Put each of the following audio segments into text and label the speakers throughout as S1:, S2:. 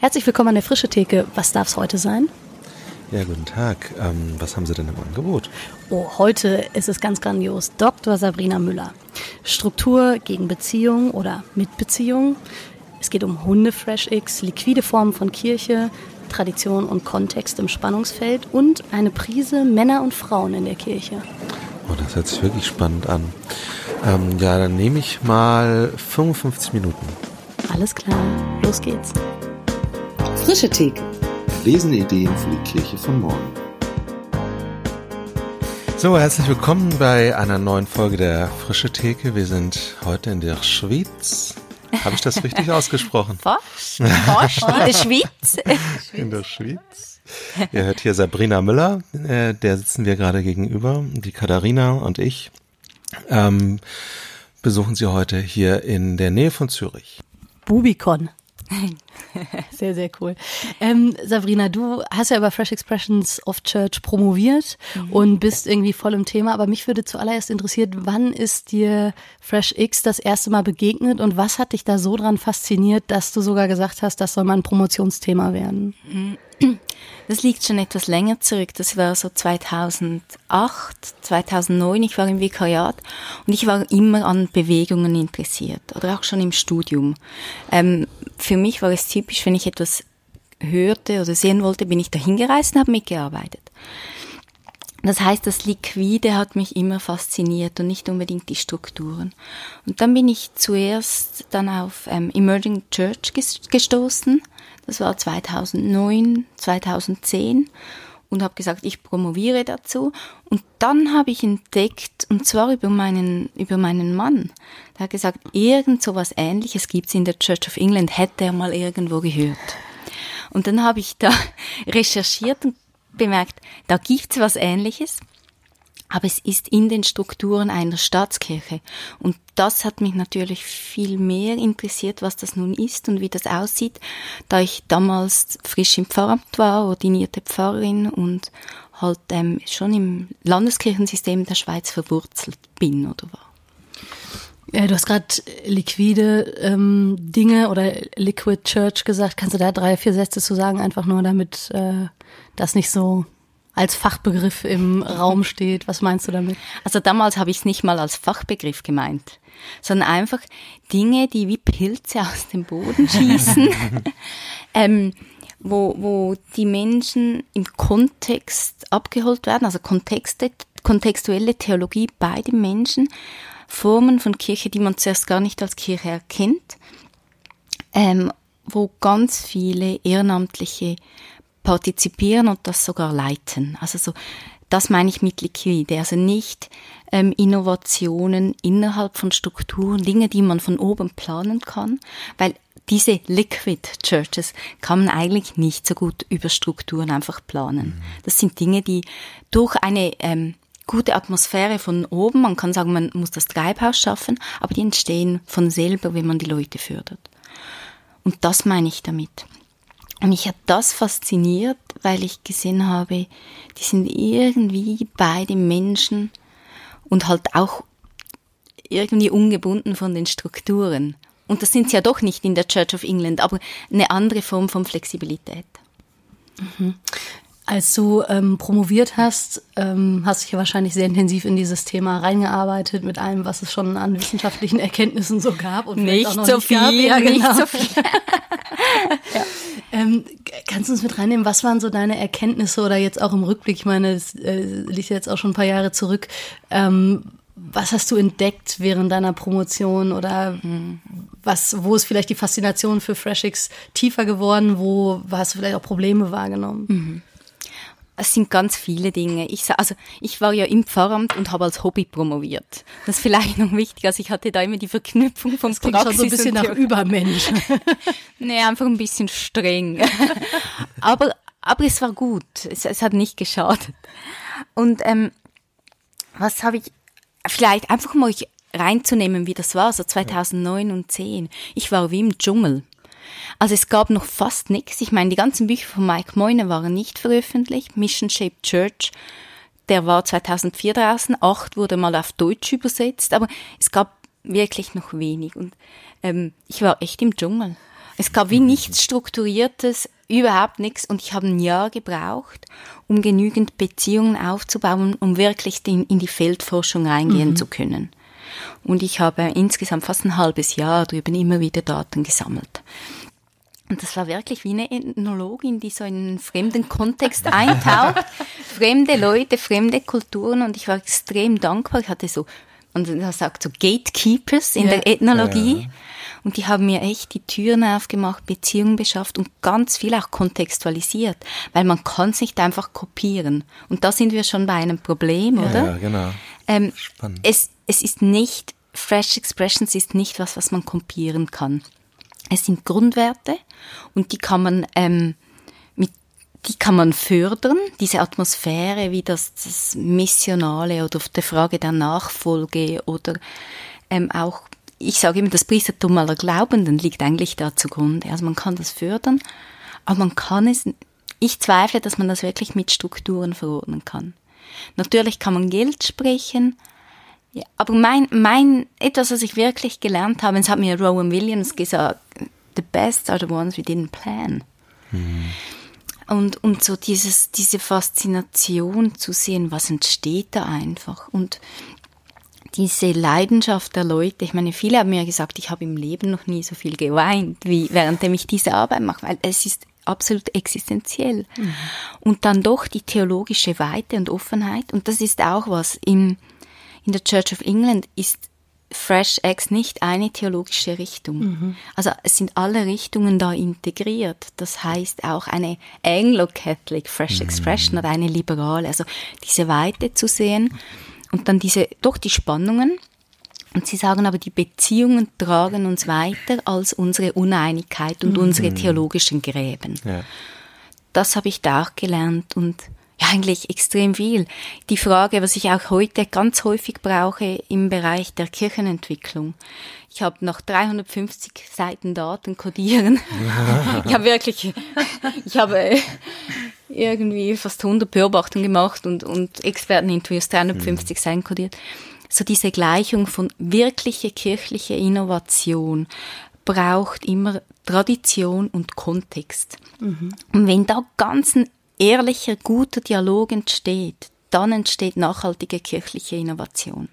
S1: Herzlich willkommen an der Frische Theke. Was darf es heute sein?
S2: Ja, guten Tag. Ähm, was haben Sie denn im Angebot?
S1: Oh, heute ist es ganz grandios. Dr. Sabrina Müller. Struktur gegen Beziehung oder mit Beziehung. Es geht um Hunde Fresh X, liquide Formen von Kirche, Tradition und Kontext im Spannungsfeld und eine Prise Männer und Frauen in der Kirche.
S2: Oh, das hört sich wirklich spannend an. Ähm, ja, dann nehme ich mal 55 Minuten.
S1: Alles klar, los geht's.
S3: Frische Theke. Erlesene Ideen für die Kirche von morgen.
S2: So, herzlich willkommen bei einer neuen Folge der Frische Theke. Wir sind heute in der Schweiz. Habe ich das richtig ausgesprochen?
S1: Fast, fast in der Schweiz.
S2: In der Schweiz. Ihr hört hier Sabrina Müller, äh, der sitzen wir gerade gegenüber, die Katharina und ich. Ähm, besuchen Sie heute hier in der Nähe von Zürich.
S1: Bubicon. Sehr, sehr cool. Ähm, Sabrina, du hast ja über Fresh Expressions of Church promoviert mhm. und bist irgendwie voll im Thema, aber mich würde zuallererst interessiert, wann ist dir Fresh X das erste Mal begegnet und was hat dich da so dran fasziniert, dass du sogar gesagt hast, das soll mal ein Promotionsthema werden?
S4: Mhm. Das liegt schon etwas länger zurück. Das war so 2008, 2009. Ich war im Vikariat und ich war immer an Bewegungen interessiert oder auch schon im Studium. Ähm, für mich war es typisch, wenn ich etwas hörte oder sehen wollte, bin ich dahin gereist und habe mitgearbeitet. Das heißt, das Liquide hat mich immer fasziniert und nicht unbedingt die Strukturen. Und dann bin ich zuerst dann auf ähm, Emerging Church gestoßen das war 2009, 2010 und habe gesagt, ich promoviere dazu. Und dann habe ich entdeckt, und zwar über meinen, über meinen Mann. Der hat gesagt, irgend so was Ähnliches gibt's in der Church of England, hätte er mal irgendwo gehört. Und dann habe ich da recherchiert und bemerkt, da gibt's was Ähnliches aber es ist in den Strukturen einer Staatskirche. Und das hat mich natürlich viel mehr interessiert, was das nun ist und wie das aussieht, da ich damals frisch im Pfarramt war, ordinierte Pfarrerin und halt ähm, schon im Landeskirchensystem der Schweiz verwurzelt bin oder war.
S1: Du hast gerade liquide ähm, Dinge oder Liquid Church gesagt. Kannst du da drei, vier Sätze zu sagen, einfach nur damit äh, das nicht so als Fachbegriff im Raum steht. Was meinst du damit?
S4: Also damals habe ich es nicht mal als Fachbegriff gemeint, sondern einfach Dinge, die wie Pilze aus dem Boden schießen, ähm, wo, wo die Menschen im Kontext abgeholt werden, also Kontexte, kontextuelle Theologie bei den Menschen, Formen von Kirche, die man zuerst gar nicht als Kirche erkennt, ähm, wo ganz viele ehrenamtliche partizipieren und das sogar leiten. Also so, das meine ich mit liquide. Also nicht ähm, Innovationen innerhalb von Strukturen, Dinge, die man von oben planen kann, weil diese Liquid Churches kann man eigentlich nicht so gut über Strukturen einfach planen. Mhm. Das sind Dinge, die durch eine ähm, gute Atmosphäre von oben, man kann sagen, man muss das Treibhaus schaffen, aber die entstehen von selber, wenn man die Leute fördert. Und das meine ich damit. Mich hat das fasziniert, weil ich gesehen habe, die sind irgendwie bei den Menschen und halt auch irgendwie ungebunden von den Strukturen. Und das sind sie ja doch nicht in der Church of England, aber eine andere Form von Flexibilität.
S1: Mhm. Als du ähm, promoviert hast, ähm, hast du dich ja wahrscheinlich sehr intensiv in dieses Thema reingearbeitet mit allem, was es schon an wissenschaftlichen Erkenntnissen so gab
S4: und nicht auch noch so nicht viel, gab. Ja, genau. nicht so viel.
S1: ja. ähm, kannst du uns mit reinnehmen? Was waren so deine Erkenntnisse oder jetzt auch im Rückblick? Ich meine, es äh, liegt jetzt auch schon ein paar Jahre zurück. Ähm, was hast du entdeckt während deiner Promotion oder was, wo ist vielleicht die Faszination für FreshX tiefer geworden? Wo hast du vielleicht auch Probleme wahrgenommen? Mhm.
S4: Es sind ganz viele Dinge. Ich, also, ich war ja im Pfarramt und habe als Hobby promoviert. Das ist vielleicht noch wichtig. Also, ich hatte da immer die Verknüpfung von das
S1: Praxis schon so ein bisschen nach Übermensch.
S4: nee, einfach ein bisschen streng. aber, aber es war gut. Es, es hat nicht geschadet. Und ähm, was habe ich vielleicht einfach mal reinzunehmen, wie das war, so 2009 und 10. Ich war wie im Dschungel. Also es gab noch fast nichts. Ich meine, die ganzen Bücher von Mike Moyne waren nicht veröffentlicht. Mission Shaped Church, der war 2004 draußen. Acht wurde mal auf Deutsch übersetzt, aber es gab wirklich noch wenig. Und ähm, ich war echt im Dschungel. Es gab wie nichts Strukturiertes, überhaupt nichts. Und ich habe ein Jahr gebraucht, um genügend Beziehungen aufzubauen, um wirklich in, in die Feldforschung reingehen mhm. zu können. Und ich habe insgesamt fast ein halbes Jahr darüber immer wieder Daten gesammelt. Und das war wirklich wie eine Ethnologin, die so in einen fremden Kontext eintaucht. fremde Leute, fremde Kulturen und ich war extrem dankbar. Ich hatte so, und er sagt so Gatekeepers in ja. der Ethnologie. Ja. Und die haben mir echt die Türen aufgemacht, Beziehungen beschafft und ganz viel auch kontextualisiert, weil man kann es nicht einfach kopieren. Und da sind wir schon bei einem Problem, oder?
S2: Ja, genau.
S4: Ähm, Spannend. Es, es ist nicht, Fresh Expressions ist nicht was, was man kopieren kann. Es sind Grundwerte und die kann man ähm, mit, die kann man fördern, diese Atmosphäre wie das, das Missionale oder die Frage der Nachfolge oder ähm, auch ich sage immer, das Priestertum aller Glaubenden liegt eigentlich da zugrunde. Also man kann das fördern, aber man kann es, ich zweifle, dass man das wirklich mit Strukturen verordnen kann. Natürlich kann man Geld sprechen, ja, aber mein, mein, etwas, was ich wirklich gelernt habe, es hat mir Rowan Williams gesagt, the best are the ones we didn't plan. Mhm. Und, und so dieses, diese Faszination zu sehen, was entsteht da einfach. Und diese Leidenschaft der Leute, ich meine, viele haben mir gesagt, ich habe im Leben noch nie so viel geweint, wie währenddem ich diese Arbeit mache, weil es ist absolut existenziell. Mhm. Und dann doch die theologische Weite und Offenheit. Und das ist auch was. In, in der Church of England ist Fresh Eggs nicht eine theologische Richtung. Mhm. Also es sind alle Richtungen da integriert. Das heißt auch eine Anglo-Catholic Fresh mhm. Expression oder eine liberale. Also diese Weite zu sehen. Und dann diese, doch die Spannungen. Und sie sagen aber, die Beziehungen tragen uns weiter als unsere Uneinigkeit und mhm. unsere theologischen Gräben. Ja. Das habe ich da auch gelernt und ja, eigentlich extrem viel. Die Frage, was ich auch heute ganz häufig brauche im Bereich der Kirchenentwicklung. Ich habe noch 350 Seiten Daten kodieren. ich habe wirklich, ich habe irgendwie fast 100 Beobachtungen gemacht und, und Experteninterviews 350 mhm. Seiten kodiert. So diese Gleichung von wirkliche kirchliche Innovation braucht immer Tradition und Kontext. Mhm. Und wenn da ganz ein ehrlicher, guter Dialog entsteht, dann entsteht nachhaltige kirchliche Innovation.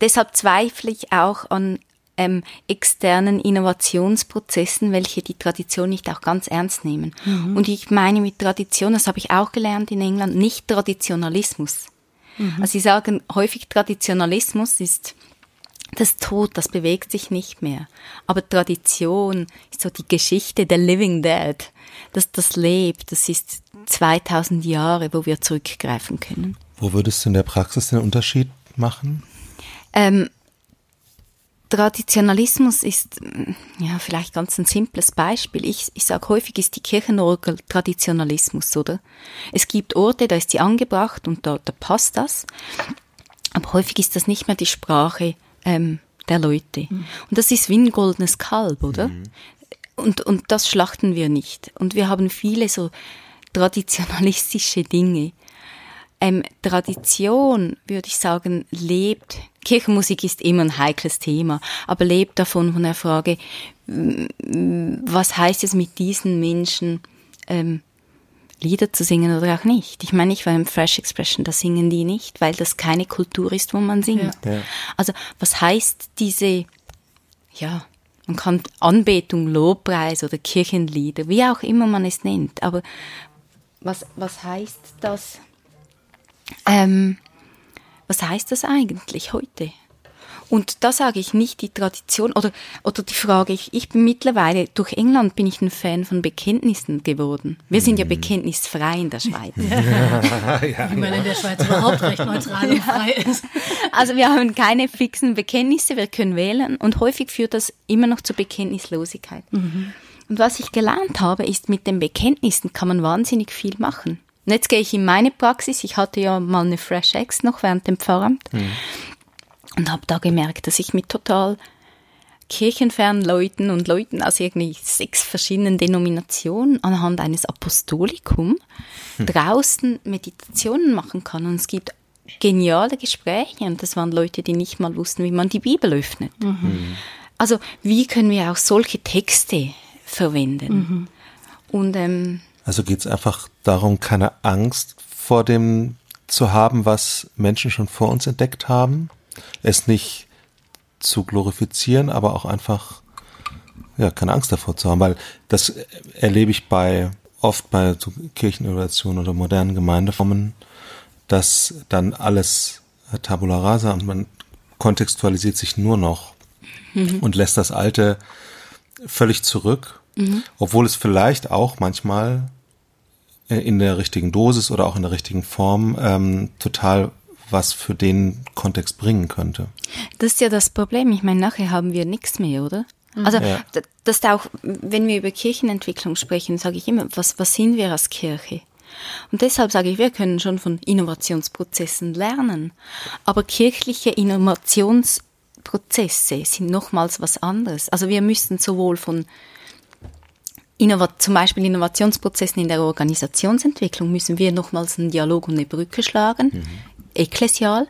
S4: Deshalb zweifle ich auch an ähm, externen Innovationsprozessen, welche die Tradition nicht auch ganz ernst nehmen. Mhm. Und ich meine mit Tradition, das habe ich auch gelernt in England, nicht Traditionalismus. Mhm. Also sie sagen häufig Traditionalismus ist das Tod, das bewegt sich nicht mehr. Aber Tradition ist so die Geschichte der Living Dead, dass das lebt, das ist 2000 Jahre, wo wir zurückgreifen können.
S2: Wo würdest du in der Praxis den Unterschied machen?
S4: Ähm, Traditionalismus ist ja vielleicht ganz ein simples Beispiel. Ich, ich sage häufig ist die Kirchenorgel Traditionalismus, oder? Es gibt Orte, da ist sie angebracht und da, da passt das. Aber häufig ist das nicht mehr die Sprache ähm, der Leute. Mhm. Und das ist wie ein goldenes Kalb, oder? Mhm. Und, und das schlachten wir nicht. Und wir haben viele so traditionalistische Dinge. Ähm, Tradition, würde ich sagen, lebt. Kirchenmusik ist immer ein heikles Thema, aber lebt davon von der Frage, was heißt es mit diesen Menschen, ähm, Lieder zu singen oder auch nicht. Ich meine, ich war im Fresh Expression, da singen die nicht, weil das keine Kultur ist, wo man singt. Ja. Also was heißt diese, ja, man kann Anbetung, Lobpreis oder Kirchenlieder, wie auch immer man es nennt, aber was, was heißt das? Ähm, was heißt das eigentlich heute? Und da sage ich nicht die Tradition oder, oder die Frage, ich, ich bin mittlerweile, durch England bin ich ein Fan von Bekenntnissen geworden. Wir sind ja mhm. bekenntnisfrei in der Schweiz.
S1: Ja, ja, Wie man in der Schweiz überhaupt recht neutral und frei ist.
S4: Also wir haben keine fixen Bekenntnisse, wir können wählen und häufig führt das immer noch zur Bekenntnislosigkeit. Mhm. Und was ich gelernt habe, ist, mit den Bekenntnissen kann man wahnsinnig viel machen. Und jetzt gehe ich in meine Praxis. Ich hatte ja mal eine Fresh Ex noch während dem Pfarramt. Mhm und habe da gemerkt, dass ich mit total kirchenfernen Leuten und Leuten aus irgendwie sechs verschiedenen Denominationen anhand eines Apostolikum hm. draußen Meditationen machen kann. Und es gibt geniale Gespräche und das waren Leute, die nicht mal wussten, wie man die Bibel öffnet. Mhm. also wie können wir auch solche Texte verwenden? Mhm. Und ähm,
S2: also geht es einfach darum, keine Angst vor dem zu haben, was Menschen schon vor uns entdeckt haben, es nicht zu glorifizieren, aber auch einfach ja keine Angst davor zu haben, weil das erlebe ich bei oft bei so Kircheninnovationen oder modernen Gemeindeformen, dass dann alles Tabula rasa und man kontextualisiert sich nur noch mhm. und lässt das Alte völlig zurück, mhm. obwohl es vielleicht auch manchmal äh, in der richtigen Dosis oder auch in der richtigen Form ähm, total was für den Kontext bringen könnte.
S4: Das ist ja das Problem. Ich meine, nachher haben wir nichts mehr, oder? Mhm. Also ja. das ist auch, wenn wir über Kirchenentwicklung sprechen, sage ich immer, was, was sind wir als Kirche? Und deshalb sage ich, wir können schon von Innovationsprozessen lernen. Aber kirchliche Innovationsprozesse sind nochmals was anderes. Also wir müssen sowohl von zum Beispiel Innovationsprozessen in der Organisationsentwicklung müssen wir nochmals einen Dialog und eine Brücke schlagen, mhm. Ekklesial.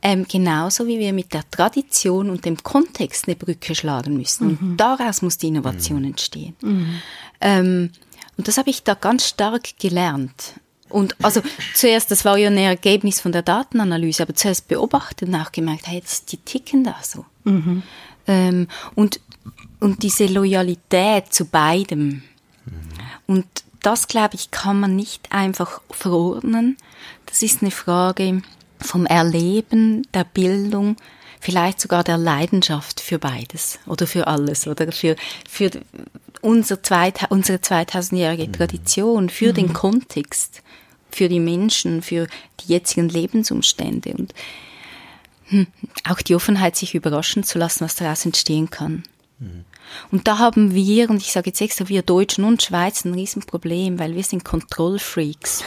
S4: Ähm, genauso wie wir mit der Tradition und dem Kontext eine Brücke schlagen müssen. Mhm. Und daraus muss die Innovation mhm. entstehen. Mhm. Ähm, und das habe ich da ganz stark gelernt. Und also zuerst, das war ja ein Ergebnis von der Datenanalyse, aber zuerst beobachtet und auch gemerkt, hey, das, die ticken da so. Mhm. Ähm, und, und diese Loyalität zu beidem. Mhm. Und das, glaube ich, kann man nicht einfach verordnen. Das ist eine Frage vom Erleben, der Bildung, vielleicht sogar der Leidenschaft für beides oder für alles oder für, für unser Zweit, unsere 2000-jährige mhm. Tradition, für mhm. den Kontext, für die Menschen, für die jetzigen Lebensumstände und hm, auch die Offenheit, sich überraschen zu lassen, was daraus entstehen kann. Mhm. Und da haben wir, und ich sage jetzt extra wir Deutschen und Schweizer, ein Riesenproblem, weil wir sind Kontrollfreaks.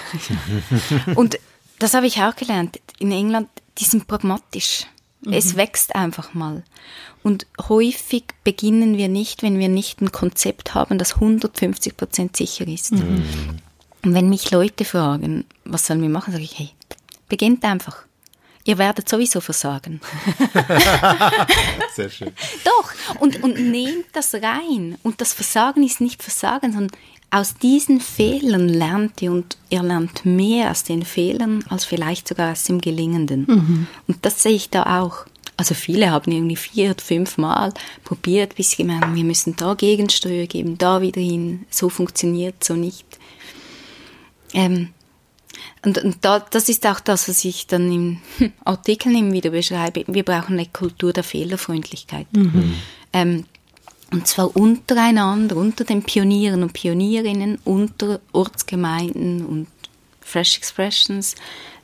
S4: und das habe ich auch gelernt. In England, die sind pragmatisch. Mhm. Es wächst einfach mal. Und häufig beginnen wir nicht, wenn wir nicht ein Konzept haben, das 150 Prozent sicher ist. Mhm. Und wenn mich Leute fragen, was sollen wir machen, sage ich, hey, beginnt einfach. Ihr werdet sowieso versagen.
S2: Sehr schön.
S4: Doch, und, und nehmt das rein. Und das Versagen ist nicht Versagen, sondern aus diesen Fehlern lernt ihr und ihr lernt mehr aus den Fehlern als vielleicht sogar aus dem Gelingenden. Mhm. Und das sehe ich da auch. Also viele haben irgendwie vier oder fünf Mal probiert, bis sie gemerkt haben, wir müssen da Gegensteuer geben, da wieder hin, so funktioniert so nicht. Ähm, und, und da, das ist auch das, was ich dann im Artikel immer wieder beschreibe. Wir brauchen eine Kultur der Fehlerfreundlichkeit. Mhm. Ähm, und zwar untereinander, unter den Pionieren und Pionierinnen, unter Ortsgemeinden und Fresh Expressions,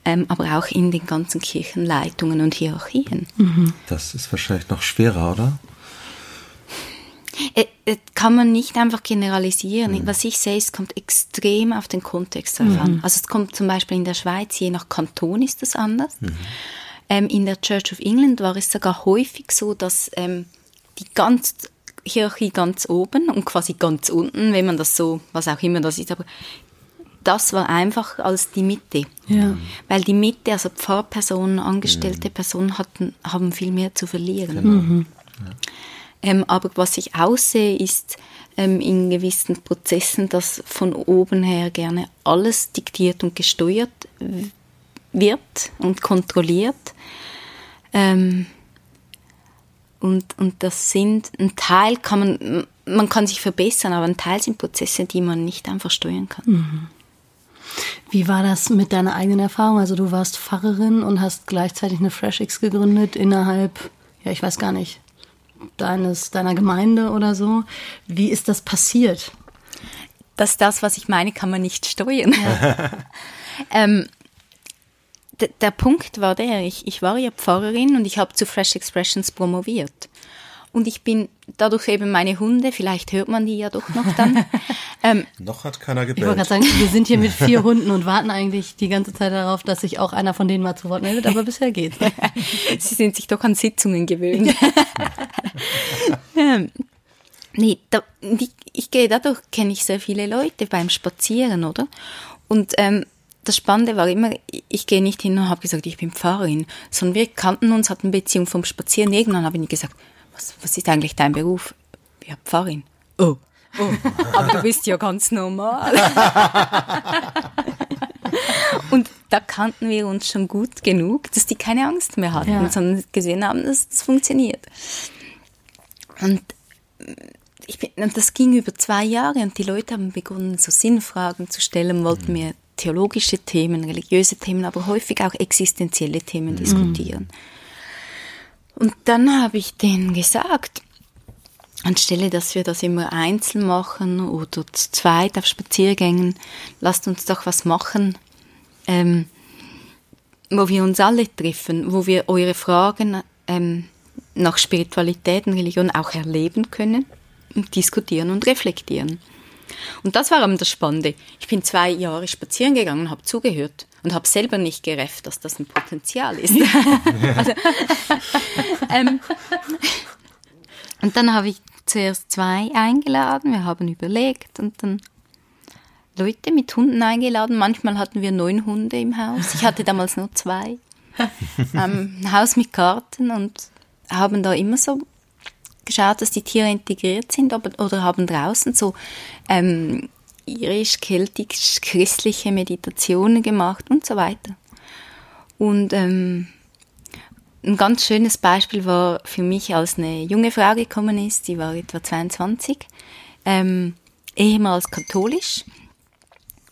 S4: ähm, aber auch in den ganzen Kirchenleitungen und Hierarchien.
S2: Mhm. Das ist wahrscheinlich noch schwerer, oder?
S4: Äh, äh, kann man nicht einfach generalisieren. Mhm. Was ich sehe, es kommt extrem auf den Kontext drauf an. Mhm. Also es kommt zum Beispiel in der Schweiz, je nach Kanton ist das anders. Mhm. Ähm, in der Church of England war es sogar häufig so, dass ähm, die ganz Hierarchie ganz oben und quasi ganz unten, wenn man das so, was auch immer das ist, aber das war einfach als die Mitte. Ja. Weil die Mitte, also Pfarrpersonen, angestellte mhm. Personen hatten, haben viel mehr zu verlieren. Genau. Mhm. Ja. Ähm, aber was ich aussehe, ist ähm, in gewissen Prozessen, dass von oben her gerne alles diktiert und gesteuert wird und kontrolliert. Ähm, und, und das sind, ein Teil kann man, man kann sich verbessern, aber ein Teil sind Prozesse, die man nicht einfach steuern kann. Mhm.
S1: Wie war das mit deiner eigenen Erfahrung? Also du warst Pfarrerin und hast gleichzeitig eine FreshX gegründet innerhalb, ja, ich weiß gar nicht, deines, deiner Gemeinde oder so. Wie ist das passiert?
S4: Dass das, was ich meine, kann man nicht steuern. Ja. ähm, der Punkt war der, ich, ich war ja Pfarrerin und ich habe zu Fresh Expressions promoviert. Und ich bin dadurch eben meine Hunde, vielleicht hört man die ja doch noch dann.
S2: ähm, noch hat keiner gebellt.
S1: Ich wollte gerade sagen, wir sind hier mit vier Hunden und warten eigentlich die ganze Zeit darauf, dass sich auch einer von denen mal zu Wort meldet, aber bisher geht's.
S4: Sie sind sich doch an Sitzungen gewöhnt. ähm, nee, da, ich, ich gehe dadurch, kenne ich sehr viele Leute beim Spazieren, oder? Und ähm, das Spannende war immer, ich gehe nicht hin und habe gesagt, ich bin Pfarrerin, sondern wir kannten uns, hatten Beziehung vom Spazieren. Irgendwann habe ich gesagt, was, was ist eigentlich dein Beruf? Ja, Pfarrerin. Oh, oh, aber du bist ja ganz normal. Und da kannten wir uns schon gut genug, dass die keine Angst mehr hatten, ja. sondern gesehen haben, dass das funktioniert. Und ich bin, und das ging über zwei Jahre und die Leute haben begonnen, so Sinnfragen zu stellen, wollten mhm. mir theologische Themen, religiöse Themen, aber häufig auch existenzielle Themen mhm. diskutieren. Und dann habe ich denen gesagt, anstelle, dass wir das immer einzeln machen oder zu zweit auf Spaziergängen, lasst uns doch was machen, ähm, wo wir uns alle treffen, wo wir eure Fragen ähm, nach Spiritualität und Religion auch erleben können, diskutieren und reflektieren. Und das war eben das Spannende. Ich bin zwei Jahre spazieren gegangen, habe zugehört und habe selber nicht gerefft, dass das ein Potenzial ist. also, ähm, und dann habe ich zuerst zwei eingeladen, wir haben überlegt und dann Leute mit Hunden eingeladen. Manchmal hatten wir neun Hunde im Haus. Ich hatte damals nur zwei. ähm, ein Haus mit Garten und haben da immer so geschaut, dass die Tiere integriert sind oder haben draußen so ähm, irisch-keltisch christliche Meditationen gemacht und so weiter. Und ähm, ein ganz schönes Beispiel war für mich, als eine junge Frau gekommen ist, die war etwa 22, ähm, ehemals katholisch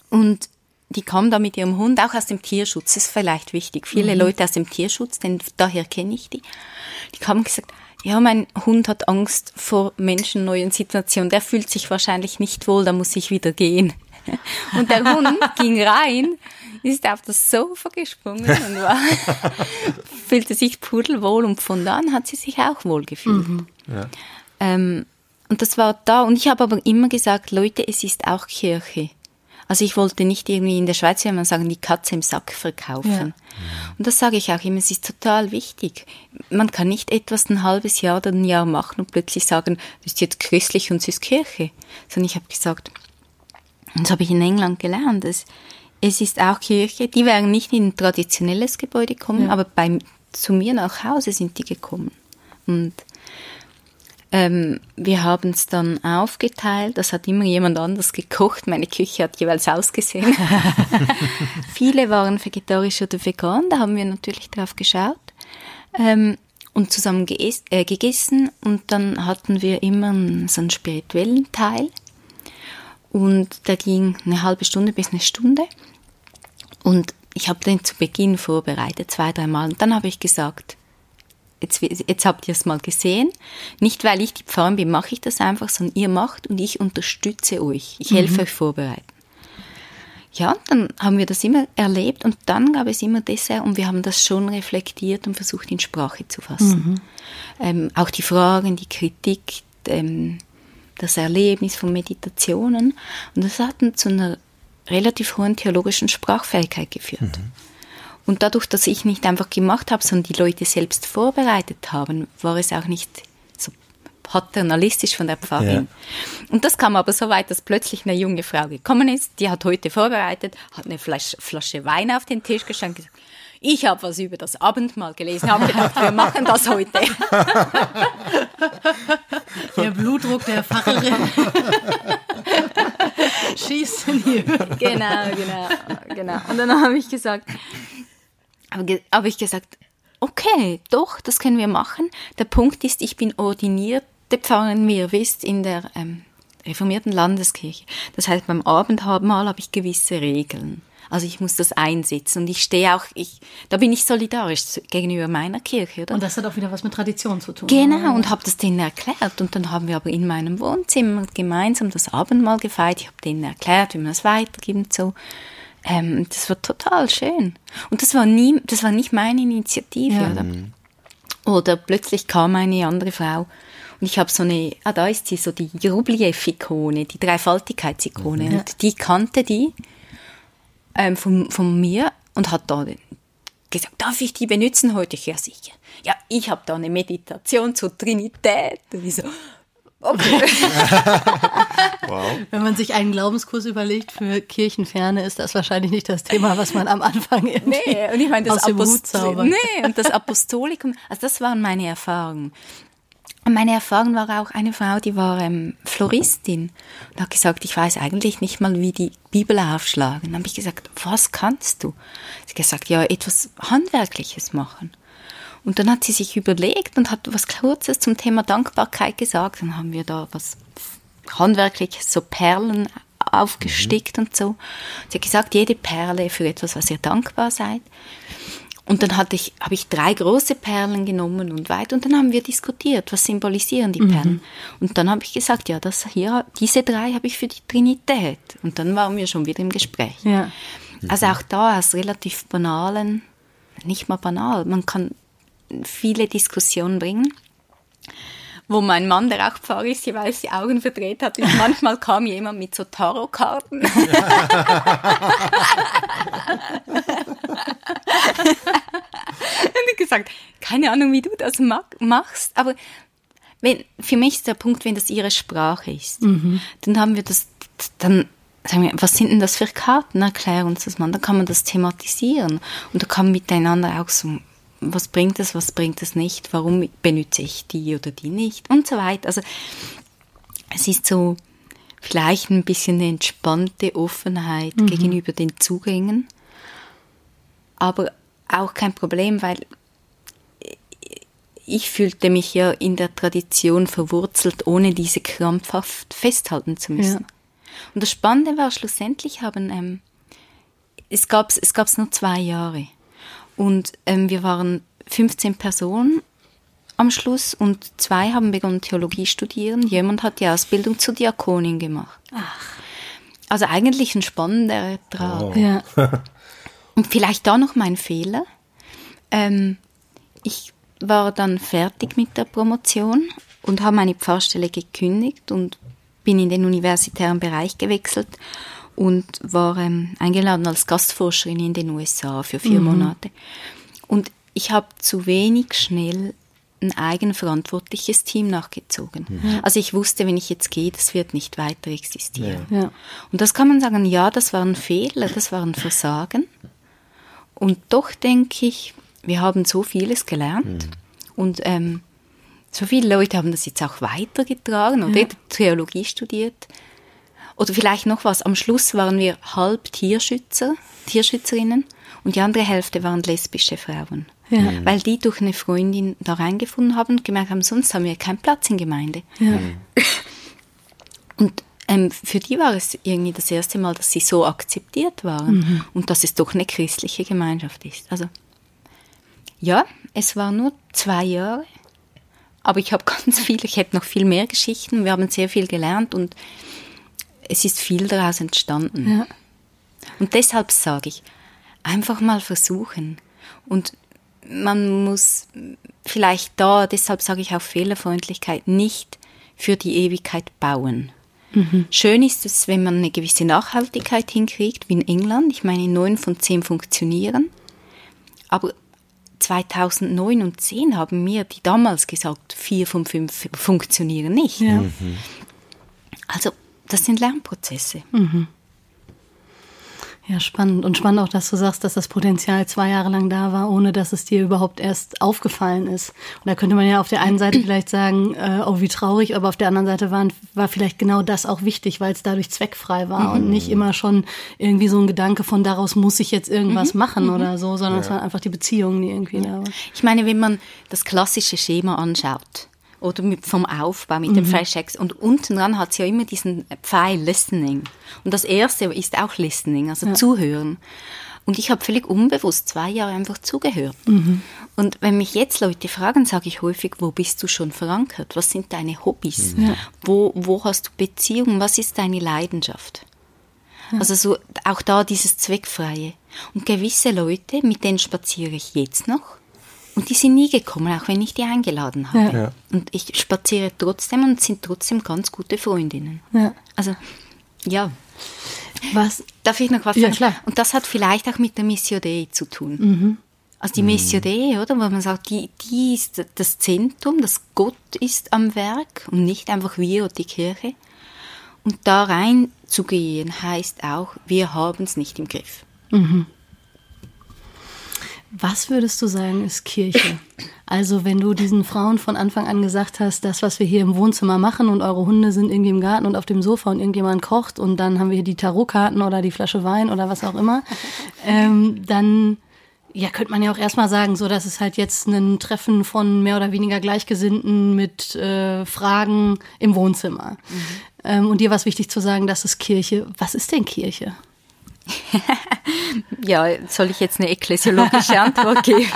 S4: und die kam da mit ihrem Hund auch aus dem Tierschutz. Das ist vielleicht wichtig. Viele mhm. Leute aus dem Tierschutz, denn daher kenne ich die. Die kamen und gesagt, ja, mein Hund hat Angst vor Menschen, neuen Situationen. Der fühlt sich wahrscheinlich nicht wohl, da muss ich wieder gehen. Und der Hund ging rein, ist auf das Sofa gesprungen und war, fühlte sich pudelwohl und von da an hat sie sich auch wohl gefühlt. Mhm. Ja. Ähm, und das war da. Und ich habe aber immer gesagt, Leute, es ist auch Kirche. Also ich wollte nicht irgendwie in der Schweiz, wenn man sagen, die Katze im Sack verkaufen. Ja. Und das sage ich auch immer, es ist total wichtig. Man kann nicht etwas ein halbes Jahr oder ein Jahr machen und plötzlich sagen, das ist jetzt christlich und es ist Kirche. Sondern ich habe gesagt, und das habe ich in England gelernt, es, es ist auch Kirche. Die wären nicht in ein traditionelles Gebäude gekommen, ja. aber bei, zu mir nach Hause sind die gekommen. Und ähm, wir haben es dann aufgeteilt. Das hat immer jemand anders gekocht. Meine Küche hat jeweils ausgesehen. Viele waren vegetarisch oder vegan. Da haben wir natürlich drauf geschaut. Ähm, und zusammen äh, gegessen. Und dann hatten wir immer so einen spirituellen Teil. Und der ging eine halbe Stunde bis eine Stunde. Und ich habe den zu Beginn vorbereitet, zwei, dreimal. Und dann habe ich gesagt, jetzt, jetzt habt ihr es mal gesehen. Nicht, weil ich die Pfarrerin bin, mache ich das einfach, sondern ihr macht und ich unterstütze euch. Ich helfe mhm. euch vorbereiten. Ja, dann haben wir das immer erlebt und dann gab es immer Dessert und wir haben das schon reflektiert und versucht in Sprache zu fassen. Mhm. Ähm, auch die Fragen, die Kritik, ähm, das Erlebnis von Meditationen und das hat zu einer relativ hohen theologischen Sprachfähigkeit geführt. Mhm. Und dadurch, dass ich nicht einfach gemacht habe, sondern die Leute selbst vorbereitet haben, war es auch nicht so paternalistisch von der Pfarrerin. Ja. Und das kam aber so weit, dass plötzlich eine junge Frau gekommen ist, die hat heute vorbereitet, hat eine Flasche, Flasche Wein auf den Tisch geschenkt gesagt, ich habe was über das Abendmahl gelesen, habe gedacht, wir machen das heute.
S1: Der Blutdruck der Pfarrerin schießt in die Höhe.
S4: Genau, genau, genau. Und dann habe ich gesagt, habe ich gesagt, okay, doch, das können wir machen. Der Punkt ist, ich bin ordinierte Pfarrerin, wie ihr wisst, in der ähm, reformierten Landeskirche. Das heißt, beim Abendmahl habe ich gewisse Regeln. Also ich muss das einsetzen und ich stehe auch, ich, da bin ich solidarisch gegenüber meiner Kirche, oder?
S1: Und das hat auch wieder was mit Tradition zu tun.
S4: Genau, und habe das denen erklärt. Und dann haben wir aber in meinem Wohnzimmer gemeinsam das Abendmahl gefeiert. Ich habe denen erklärt, wie man es weitergibt und so. Ähm, das war total schön. Und das war nie, das war nicht meine Initiative. Ja. Oder? Mhm. oder plötzlich kam eine andere Frau und ich habe so eine, ah, da ist sie, so die Rubliev-Ikone, die Dreifaltigkeitsikone. Mhm. Und die kannte die ähm, von, von mir und hat da gesagt, darf ich die benutzen heute? Ja, sicher. Ja, ich habe da eine Meditation zur Trinität. Und ich so, Okay.
S1: wow. Wenn man sich einen Glaubenskurs überlegt für Kirchenferne, ist das wahrscheinlich nicht das Thema, was man am Anfang irgendwie
S4: nee, und ich meine, das aus dem Hut zaubert. Nee, und das Apostolikum, also das waren meine Erfahrungen. meine Erfahrung war auch eine Frau, die war ähm, Floristin und hat gesagt, ich weiß eigentlich nicht mal, wie die Bibel aufschlagen. Dann habe ich gesagt, was kannst du? Sie hat gesagt, ja, etwas Handwerkliches machen. Und dann hat sie sich überlegt und hat was Kurzes zum Thema Dankbarkeit gesagt. Dann haben wir da was Handwerkliches, so Perlen aufgestickt mhm. und so. Sie hat gesagt, jede Perle für etwas, was ihr dankbar seid. Und dann hatte ich, habe ich drei große Perlen genommen und weit und dann haben wir diskutiert, was symbolisieren die Perlen. Mhm. Und dann habe ich gesagt, ja, das hier, diese drei habe ich für die Trinität. Und dann waren wir schon wieder im Gespräch. Ja. Also auch da aus relativ banalen, nicht mal banal, man kann viele Diskussionen bringen wo mein Mann, der auch Pfarrer ist, jeweils die Augen verdreht hat. Und manchmal kam jemand mit so Tarotkarten. und ich gesagt, keine Ahnung, wie du das machst, aber wenn, für mich ist der Punkt, wenn das ihre Sprache ist, mhm. dann haben wir das, dann sagen wir, was sind denn das für Karten? Erklär uns das mal. Dann kann man das thematisieren und da kann man miteinander auch so was bringt es, was bringt es nicht, warum benütze ich die oder die nicht und so weiter. Also es ist so vielleicht ein bisschen eine entspannte Offenheit mhm. gegenüber den Zugängen, aber auch kein Problem, weil ich fühlte mich ja in der Tradition verwurzelt, ohne diese krampfhaft festhalten zu müssen. Ja. Und das Spannende war, schlussendlich haben, ähm, es gab es gab's nur zwei Jahre. Und ähm, wir waren 15 Personen am Schluss und zwei haben begonnen Theologie studieren. Jemand hat die Ausbildung zur Diakonin gemacht. Ach. Also eigentlich ein spannender Ertrag. Oh. Ja. und vielleicht da noch mein Fehler. Ähm, ich war dann fertig mit der Promotion und habe meine Pfarrstelle gekündigt und bin in den universitären Bereich gewechselt und war ähm, eingeladen als Gastforscherin in den USA für vier mhm. Monate. Und ich habe zu wenig schnell ein eigenverantwortliches Team nachgezogen. Mhm. Also ich wusste, wenn ich jetzt gehe, das wird nicht weiter existieren. Ja. Ja. Und das kann man sagen, ja, das war ein Fehler, das war ein Versagen. Und doch denke ich, wir haben so vieles gelernt. Mhm. Und ähm, so viele Leute haben das jetzt auch weitergetragen oder ja. Theologie studiert. Oder vielleicht noch was, am Schluss waren wir halb Tierschützer, Tierschützerinnen und die andere Hälfte waren lesbische Frauen. Ja. Mhm. Weil die durch eine Freundin da reingefunden haben und gemerkt haben, sonst haben wir keinen Platz in Gemeinde. Ja. Mhm. Und ähm, für die war es irgendwie das erste Mal, dass sie so akzeptiert waren mhm. und dass es doch eine christliche Gemeinschaft ist. Also ja, es war nur zwei Jahre, aber ich habe ganz viel, ich hätte noch viel mehr Geschichten, wir haben sehr viel gelernt und es ist viel daraus entstanden. Ja. Und deshalb sage ich, einfach mal versuchen. Und man muss vielleicht da, deshalb sage ich auch Fehlerfreundlichkeit, nicht für die Ewigkeit bauen. Mhm. Schön ist es, wenn man eine gewisse Nachhaltigkeit hinkriegt, wie in England. Ich meine, neun von zehn funktionieren. Aber 2009 und 10 haben mir die damals gesagt, vier von fünf funktionieren nicht. Ja. Mhm. Also das sind Lernprozesse. Mhm.
S1: Ja, spannend. Und spannend auch, dass du sagst, dass das Potenzial zwei Jahre lang da war, ohne dass es dir überhaupt erst aufgefallen ist. Und da könnte man ja auf der einen Seite vielleicht sagen, äh, oh, wie traurig, aber auf der anderen Seite war, war vielleicht genau das auch wichtig, weil es dadurch zweckfrei war mhm. und nicht immer schon irgendwie so ein Gedanke von daraus muss ich jetzt irgendwas mhm. machen mhm. oder so, sondern ja. es war einfach die Beziehung, die irgendwie da war.
S4: Ich meine, wenn man das klassische Schema anschaut, oder mit, vom Aufbau mit mhm. dem Fresh X. Und unten dran hat es ja immer diesen Pfeil Listening. Und das erste ist auch Listening, also ja. zuhören. Und ich habe völlig unbewusst zwei Jahre einfach zugehört. Mhm. Und wenn mich jetzt Leute fragen, sage ich häufig, wo bist du schon verankert? Was sind deine Hobbys? Mhm. Wo, wo hast du Beziehungen? Was ist deine Leidenschaft? Ja. Also so auch da dieses Zweckfreie. Und gewisse Leute, mit denen spaziere ich jetzt noch, und die sind nie gekommen, auch wenn ich die eingeladen habe. Ja. Und ich spaziere trotzdem und sind trotzdem ganz gute Freundinnen. Ja. Also, ja. Was? Darf ich noch was
S1: sagen? Ja, klar.
S4: Und das hat vielleicht auch mit der Missio Dei zu tun. Mhm. Also die Missio Dei, oder? Wo man sagt, die, die ist das Zentrum, das Gott ist am Werk und nicht einfach wir oder die Kirche. Und da reinzugehen heißt auch, wir haben es nicht im Griff. Mhm.
S1: Was würdest du sagen, ist Kirche? Also, wenn du diesen Frauen von Anfang an gesagt hast, das, was wir hier im Wohnzimmer machen und eure Hunde sind irgendwie im Garten und auf dem Sofa und irgendjemand kocht und dann haben wir hier die Tarotkarten oder die Flasche Wein oder was auch immer, ähm, dann ja, könnte man ja auch erstmal sagen, so dass es halt jetzt ein Treffen von mehr oder weniger Gleichgesinnten mit äh, Fragen im Wohnzimmer. Mhm. Ähm, und dir war es wichtig zu sagen, das ist Kirche. Was ist denn Kirche?
S4: ja, soll ich jetzt eine ekklesiologische Antwort geben?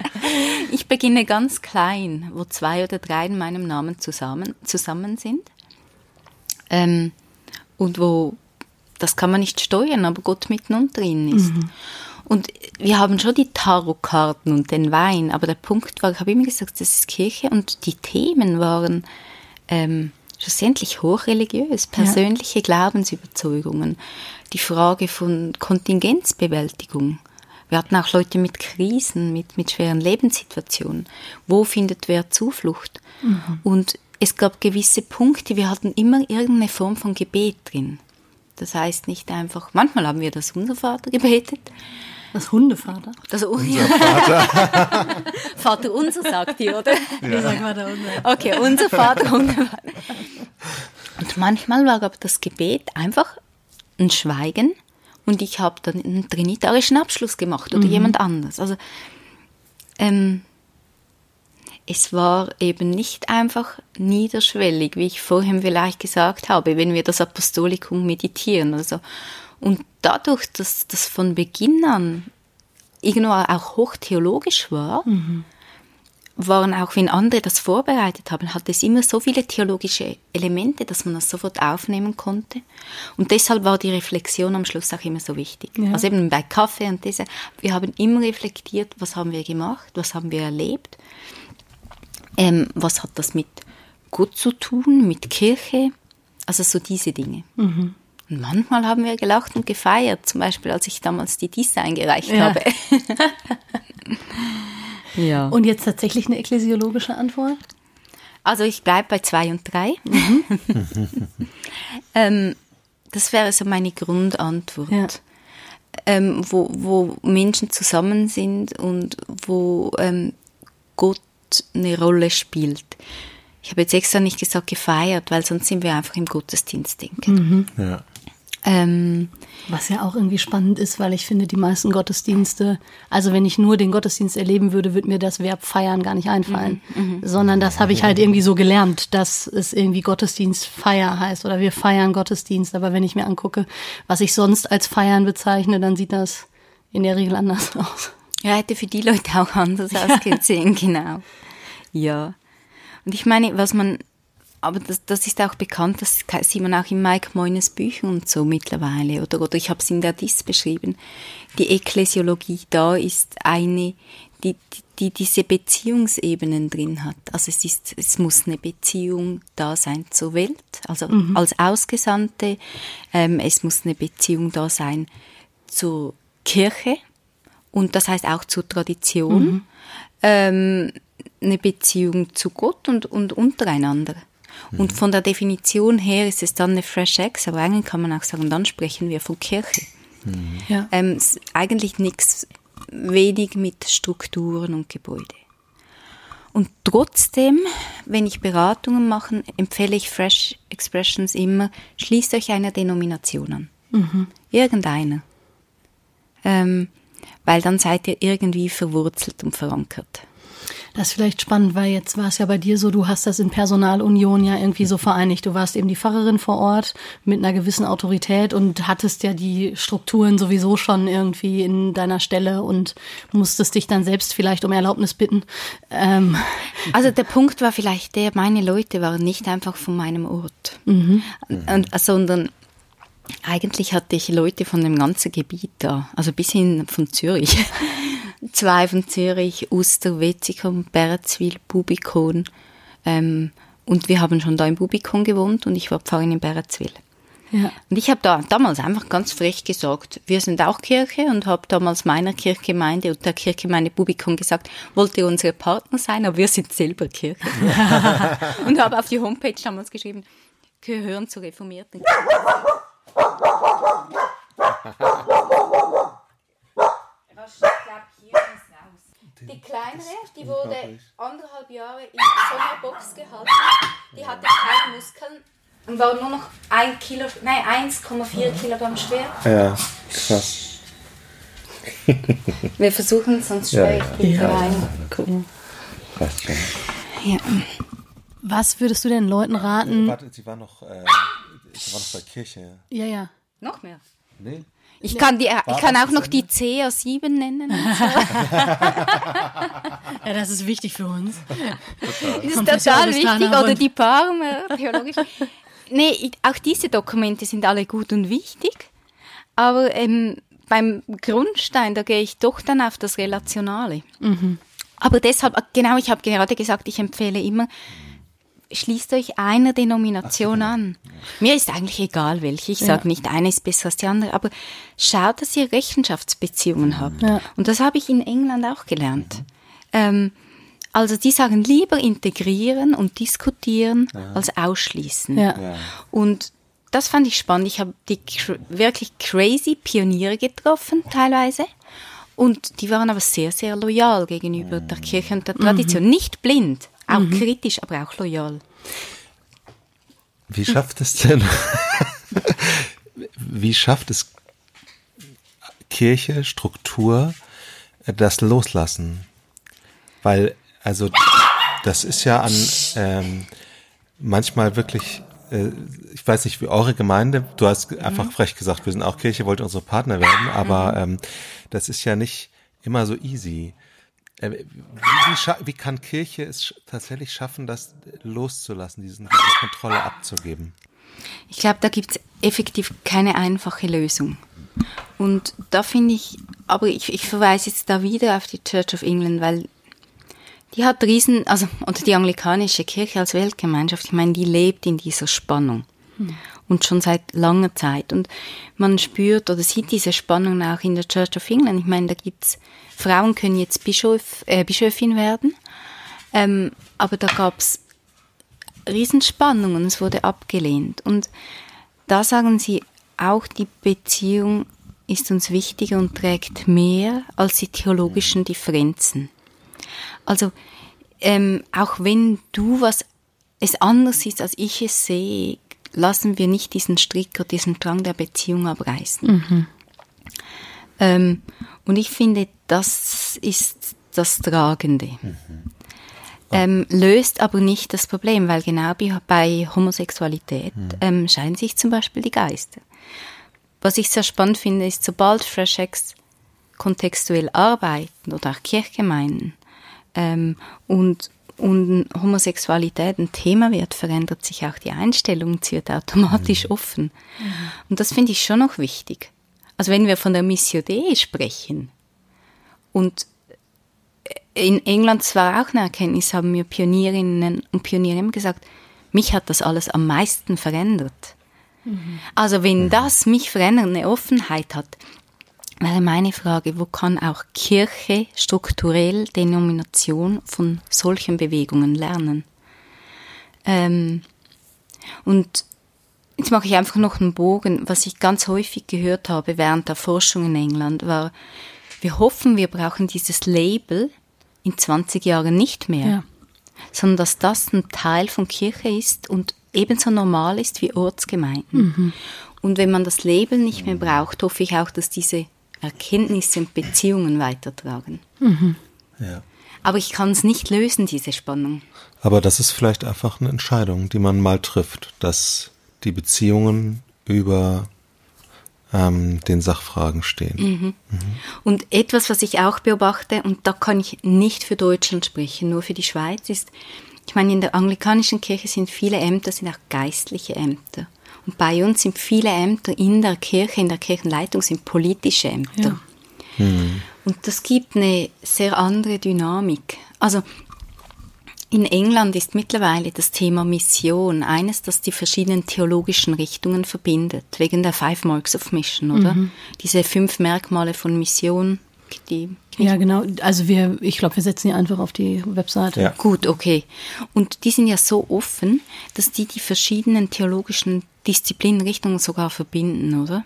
S4: ich beginne ganz klein, wo zwei oder drei in meinem Namen zusammen, zusammen sind. Ähm, und wo, das kann man nicht steuern, aber Gott mitten unter ihnen ist. Mhm. Und wir haben schon die Tarotkarten und den Wein, aber der Punkt war, ich habe immer gesagt, das ist Kirche und die Themen waren ähm, schlussendlich hochreligiös, persönliche ja. Glaubensüberzeugungen, die Frage von Kontingenzbewältigung. Wir hatten auch Leute mit Krisen, mit, mit schweren Lebenssituationen. Wo findet wer Zuflucht? Mhm. Und es gab gewisse Punkte, wir hatten immer irgendeine Form von Gebet drin. Das heißt nicht einfach, manchmal haben wir das Unser Vater gebetet,
S1: das Hundevater?
S4: Das unser Vater. Vater unser sagt die, oder?
S1: Ja. Sag Vater unser.
S4: Okay, unser Vater Hundevater. Und manchmal war aber das Gebet einfach ein Schweigen und ich habe dann einen trinitarischen Abschluss gemacht oder mhm. jemand anders. Also ähm, es war eben nicht einfach niederschwellig, wie ich vorhin vielleicht gesagt habe, wenn wir das Apostolikum meditieren. Also und dadurch, dass das von Beginn an irgendwo auch hochtheologisch war, mhm. Waren auch, wenn andere das vorbereitet haben, hat es immer so viele theologische Elemente, dass man das sofort aufnehmen konnte. Und deshalb war die Reflexion am Schluss auch immer so wichtig. Ja. Also eben bei Kaffee und diese, wir haben immer reflektiert, was haben wir gemacht, was haben wir erlebt, ähm, was hat das mit Gott zu tun, mit Kirche, also so diese Dinge. Mhm. Und manchmal haben wir gelacht und gefeiert, zum Beispiel als ich damals die Dies eingereicht ja. habe.
S1: ja. Und jetzt tatsächlich eine ekklesiologische Antwort?
S4: Also ich bleibe bei zwei und drei. Mhm. ähm, das wäre so meine Grundantwort. Ja. Ähm, wo, wo Menschen zusammen sind und wo ähm, Gott eine Rolle spielt. Ich habe jetzt extra nicht gesagt gefeiert, weil sonst sind wir einfach im Gottesdienst, denke mhm. ja.
S1: Ähm, Was ja auch irgendwie spannend ist, weil ich finde, die meisten Gottesdienste, also wenn ich nur den Gottesdienst erleben würde, würde mir das Verb feiern gar nicht einfallen. Mhm, mhm. Sondern das habe ich halt irgendwie so gelernt, dass es irgendwie Gottesdienstfeier heißt oder wir feiern Gottesdienst. Aber wenn ich mir angucke, was ich sonst als feiern bezeichne, dann sieht das in der Regel anders aus.
S4: Ja, hätte für die Leute auch anders ausgesehen, genau. Ja. Und ich meine, was man aber das, das ist auch bekannt, das sieht man auch in Mike Moines Büchern und so mittlerweile. Oder, oder ich habe es in der DIS beschrieben. Die Ekklesiologie da ist eine, die, die diese Beziehungsebenen drin hat. Also es ist, es muss eine Beziehung da sein zur Welt, also mhm. als Ausgesandte. Ähm, es muss eine Beziehung da sein zur Kirche und das heißt auch zur Tradition. Mhm. Ähm, eine Beziehung zu Gott und, und untereinander. Und von der Definition her ist es dann eine Fresh Eggs, aber eigentlich kann man auch sagen, dann sprechen wir von Kirche. Mhm. Ja. Ähm, eigentlich nichts wenig mit Strukturen und Gebäude. Und trotzdem, wenn ich Beratungen mache, empfehle ich Fresh Expressions immer, schließt euch einer Denomination an. Mhm. Irgendeiner. Ähm, weil dann seid ihr irgendwie verwurzelt und verankert.
S1: Das ist vielleicht spannend, weil jetzt war es ja bei dir so, du hast das in Personalunion ja irgendwie so vereinigt. Du warst eben die Pfarrerin vor Ort mit einer gewissen Autorität und hattest ja die Strukturen sowieso schon irgendwie in deiner Stelle und musstest dich dann selbst vielleicht um Erlaubnis bitten. Ähm.
S4: Also der Punkt war vielleicht der, meine Leute waren nicht einfach von meinem Ort, mhm. und, sondern eigentlich hatte ich Leute von dem ganzen Gebiet da, also bis hin von Zürich zwei von Zürich, Uster, Wetzikon, Berzwil, Bubikon. Ähm, und wir haben schon da in Bubikon gewohnt und ich war Pfarrerin in Berzwil. Ja. Und ich habe da damals einfach ganz frech gesagt, wir sind auch Kirche und habe damals meiner Kirchgemeinde und der Kirchgemeinde Bubikon gesagt, wollt ihr unsere Partner sein, aber wir sind selber Kirche. und habe auf die Homepage damals geschrieben, gehören zur reformierten Kirche. Was, ich glaube, hier ist kleinere, die wurde anderthalb Jahre in so einer Box gehalten. Die hatte keine Muskeln und war nur noch ein Kilo, nein 1,4 Kilogramm schwer.
S2: Ja, krass.
S4: Wir versuchen es, sonst schwöre ich die
S1: Ja.
S4: rein.
S1: Gucken.
S2: Passt schon.
S4: Ja.
S1: Was würdest du den Leuten raten?
S2: Warte, sie war noch, äh, sie war noch bei Kirche.
S1: Ja, ja.
S4: Noch mehr.
S2: Nee.
S4: Ich kann, die, ich kann auch noch
S2: ist
S4: die CA7 nennen.
S1: Ja, das ist wichtig für uns.
S4: ist
S1: Kommt das ja
S4: total
S1: alles
S4: wichtig. Oder die Parme, theologisch. nee, ich- auch diese Dokumente sind alle gut und wichtig. Aber ähm, beim Grundstein, da gehe ich doch dann auf das Relationale. Aber deshalb, genau, ich habe gerade gesagt, ich empfehle immer, schließt euch einer Denomination an. Mir ist eigentlich egal welche. Ich sage nicht, eine ist besser als die andere, aber schaut, dass ihr Rechenschaftsbeziehungen habt.
S1: Ja.
S4: Und das habe ich in England auch gelernt. Ähm, also die sagen lieber integrieren und diskutieren als ausschließen.
S1: Ja.
S4: Und das fand ich spannend. Ich habe die cr wirklich crazy Pioniere getroffen teilweise. Und die waren aber sehr, sehr loyal gegenüber der Kirche und der Tradition. Nicht blind, auch kritisch, aber auch loyal.
S2: Wie schafft es denn, wie schafft es Kirche, Struktur, das Loslassen? Weil, also, das ist ja an, ähm, manchmal wirklich, äh, ich weiß nicht, wie eure Gemeinde, du hast einfach frech gesagt, wir sind auch Kirche, wollt unsere Partner werden, aber ähm, das ist ja nicht immer so easy. Äh, Wie, wie, kann Kirche es tatsächlich schaffen, das loszulassen, diesen, diese Kontrolle abzugeben?
S4: Ich glaube, da gibt es effektiv keine einfache Lösung. Und da finde ich, aber ich, ich verweise jetzt da wieder auf die Church of England, weil die hat riesen, also, oder die anglikanische Kirche als Weltgemeinschaft, ich meine, die lebt in dieser Spannung. Und schon seit langer Zeit. Und man spürt oder sieht diese Spannung auch in der Church of England. Ich meine, da gibt's Frauen können jetzt Bischof, äh, Bischöfin werden. Ähm, aber da gab's Riesenspannungen, es wurde abgelehnt. Und da sagen sie, auch die Beziehung ist uns wichtiger und trägt mehr als die theologischen Differenzen. Also ähm, auch wenn du was es anders ist, als ich es sehe, lassen wir nicht diesen Strick oder diesen Drang der Beziehung abreißen. Ähm, und ich finde, das ist das Tragende. Ähm, löst aber nicht das Problem, weil genau bei, bei Homosexualität ähm, scheiden sich zum Beispiel die Geister. Was ich sehr spannend finde, ist, sobald Fresh Ex kontextuell arbeiten oder auch Kirchgemeinden ähm, und, und Homosexualität ein Thema wird, verändert sich auch die Einstellung, sie wird automatisch offen. Und das finde ich schon noch wichtig. Also wenn wir von der Missio Dei sprechen und in England zwar auch eine Erkenntnis, haben mir Pionierinnen und Pioniere gesagt, mich hat das alles am meisten verändert. Also wenn das mich verändert, eine Offenheit hat, wäre meine Frage, wo kann auch Kirche strukturell Denomination von solchen Bewegungen lernen? Ähm, und jetzt mache ich einfach noch einen Bogen. Was ich ganz häufig gehört habe während der Forschung in England war, wir hoffen, wir brauchen dieses Label in 20 Jahren nicht mehr,
S1: Ja.
S4: sondern dass das ein Teil von Kirche ist und ebenso normal ist wie Ortsgemeinden. Und wenn man das Label nicht mehr braucht, hoffe ich auch, dass diese Erkenntnisse und Beziehungen weitertragen.
S2: Ja.
S4: Aber ich kann es nicht lösen, diese Spannung.
S2: Aber das ist vielleicht einfach eine Entscheidung, die man mal trifft, dass die Beziehungen über ähm, den Sachfragen stehen.
S4: Und etwas, was ich auch beobachte, und da kann ich nicht für Deutschland sprechen, nur für die Schweiz, ist, ich meine, in der anglikanischen Kirche sind viele Ämter, sind auch geistliche Ämter. Und bei uns sind viele Ämter in der Kirche, in der Kirchenleitung, sind politische Ämter. Und das gibt eine sehr andere Dynamik. Also in England ist mittlerweile das Thema Mission eines, das die verschiedenen theologischen Richtungen verbindet, wegen der Five Marks of Mission, oder? Diese fünf Merkmale von Mission, die
S1: Ja, genau. Also wir, ich glaube, wir setzen die einfach auf die Webseite.
S2: Ja.
S4: Gut, okay. Und die sind ja so offen, dass die die verschiedenen theologischen Disziplinrichtungen sogar verbinden, oder?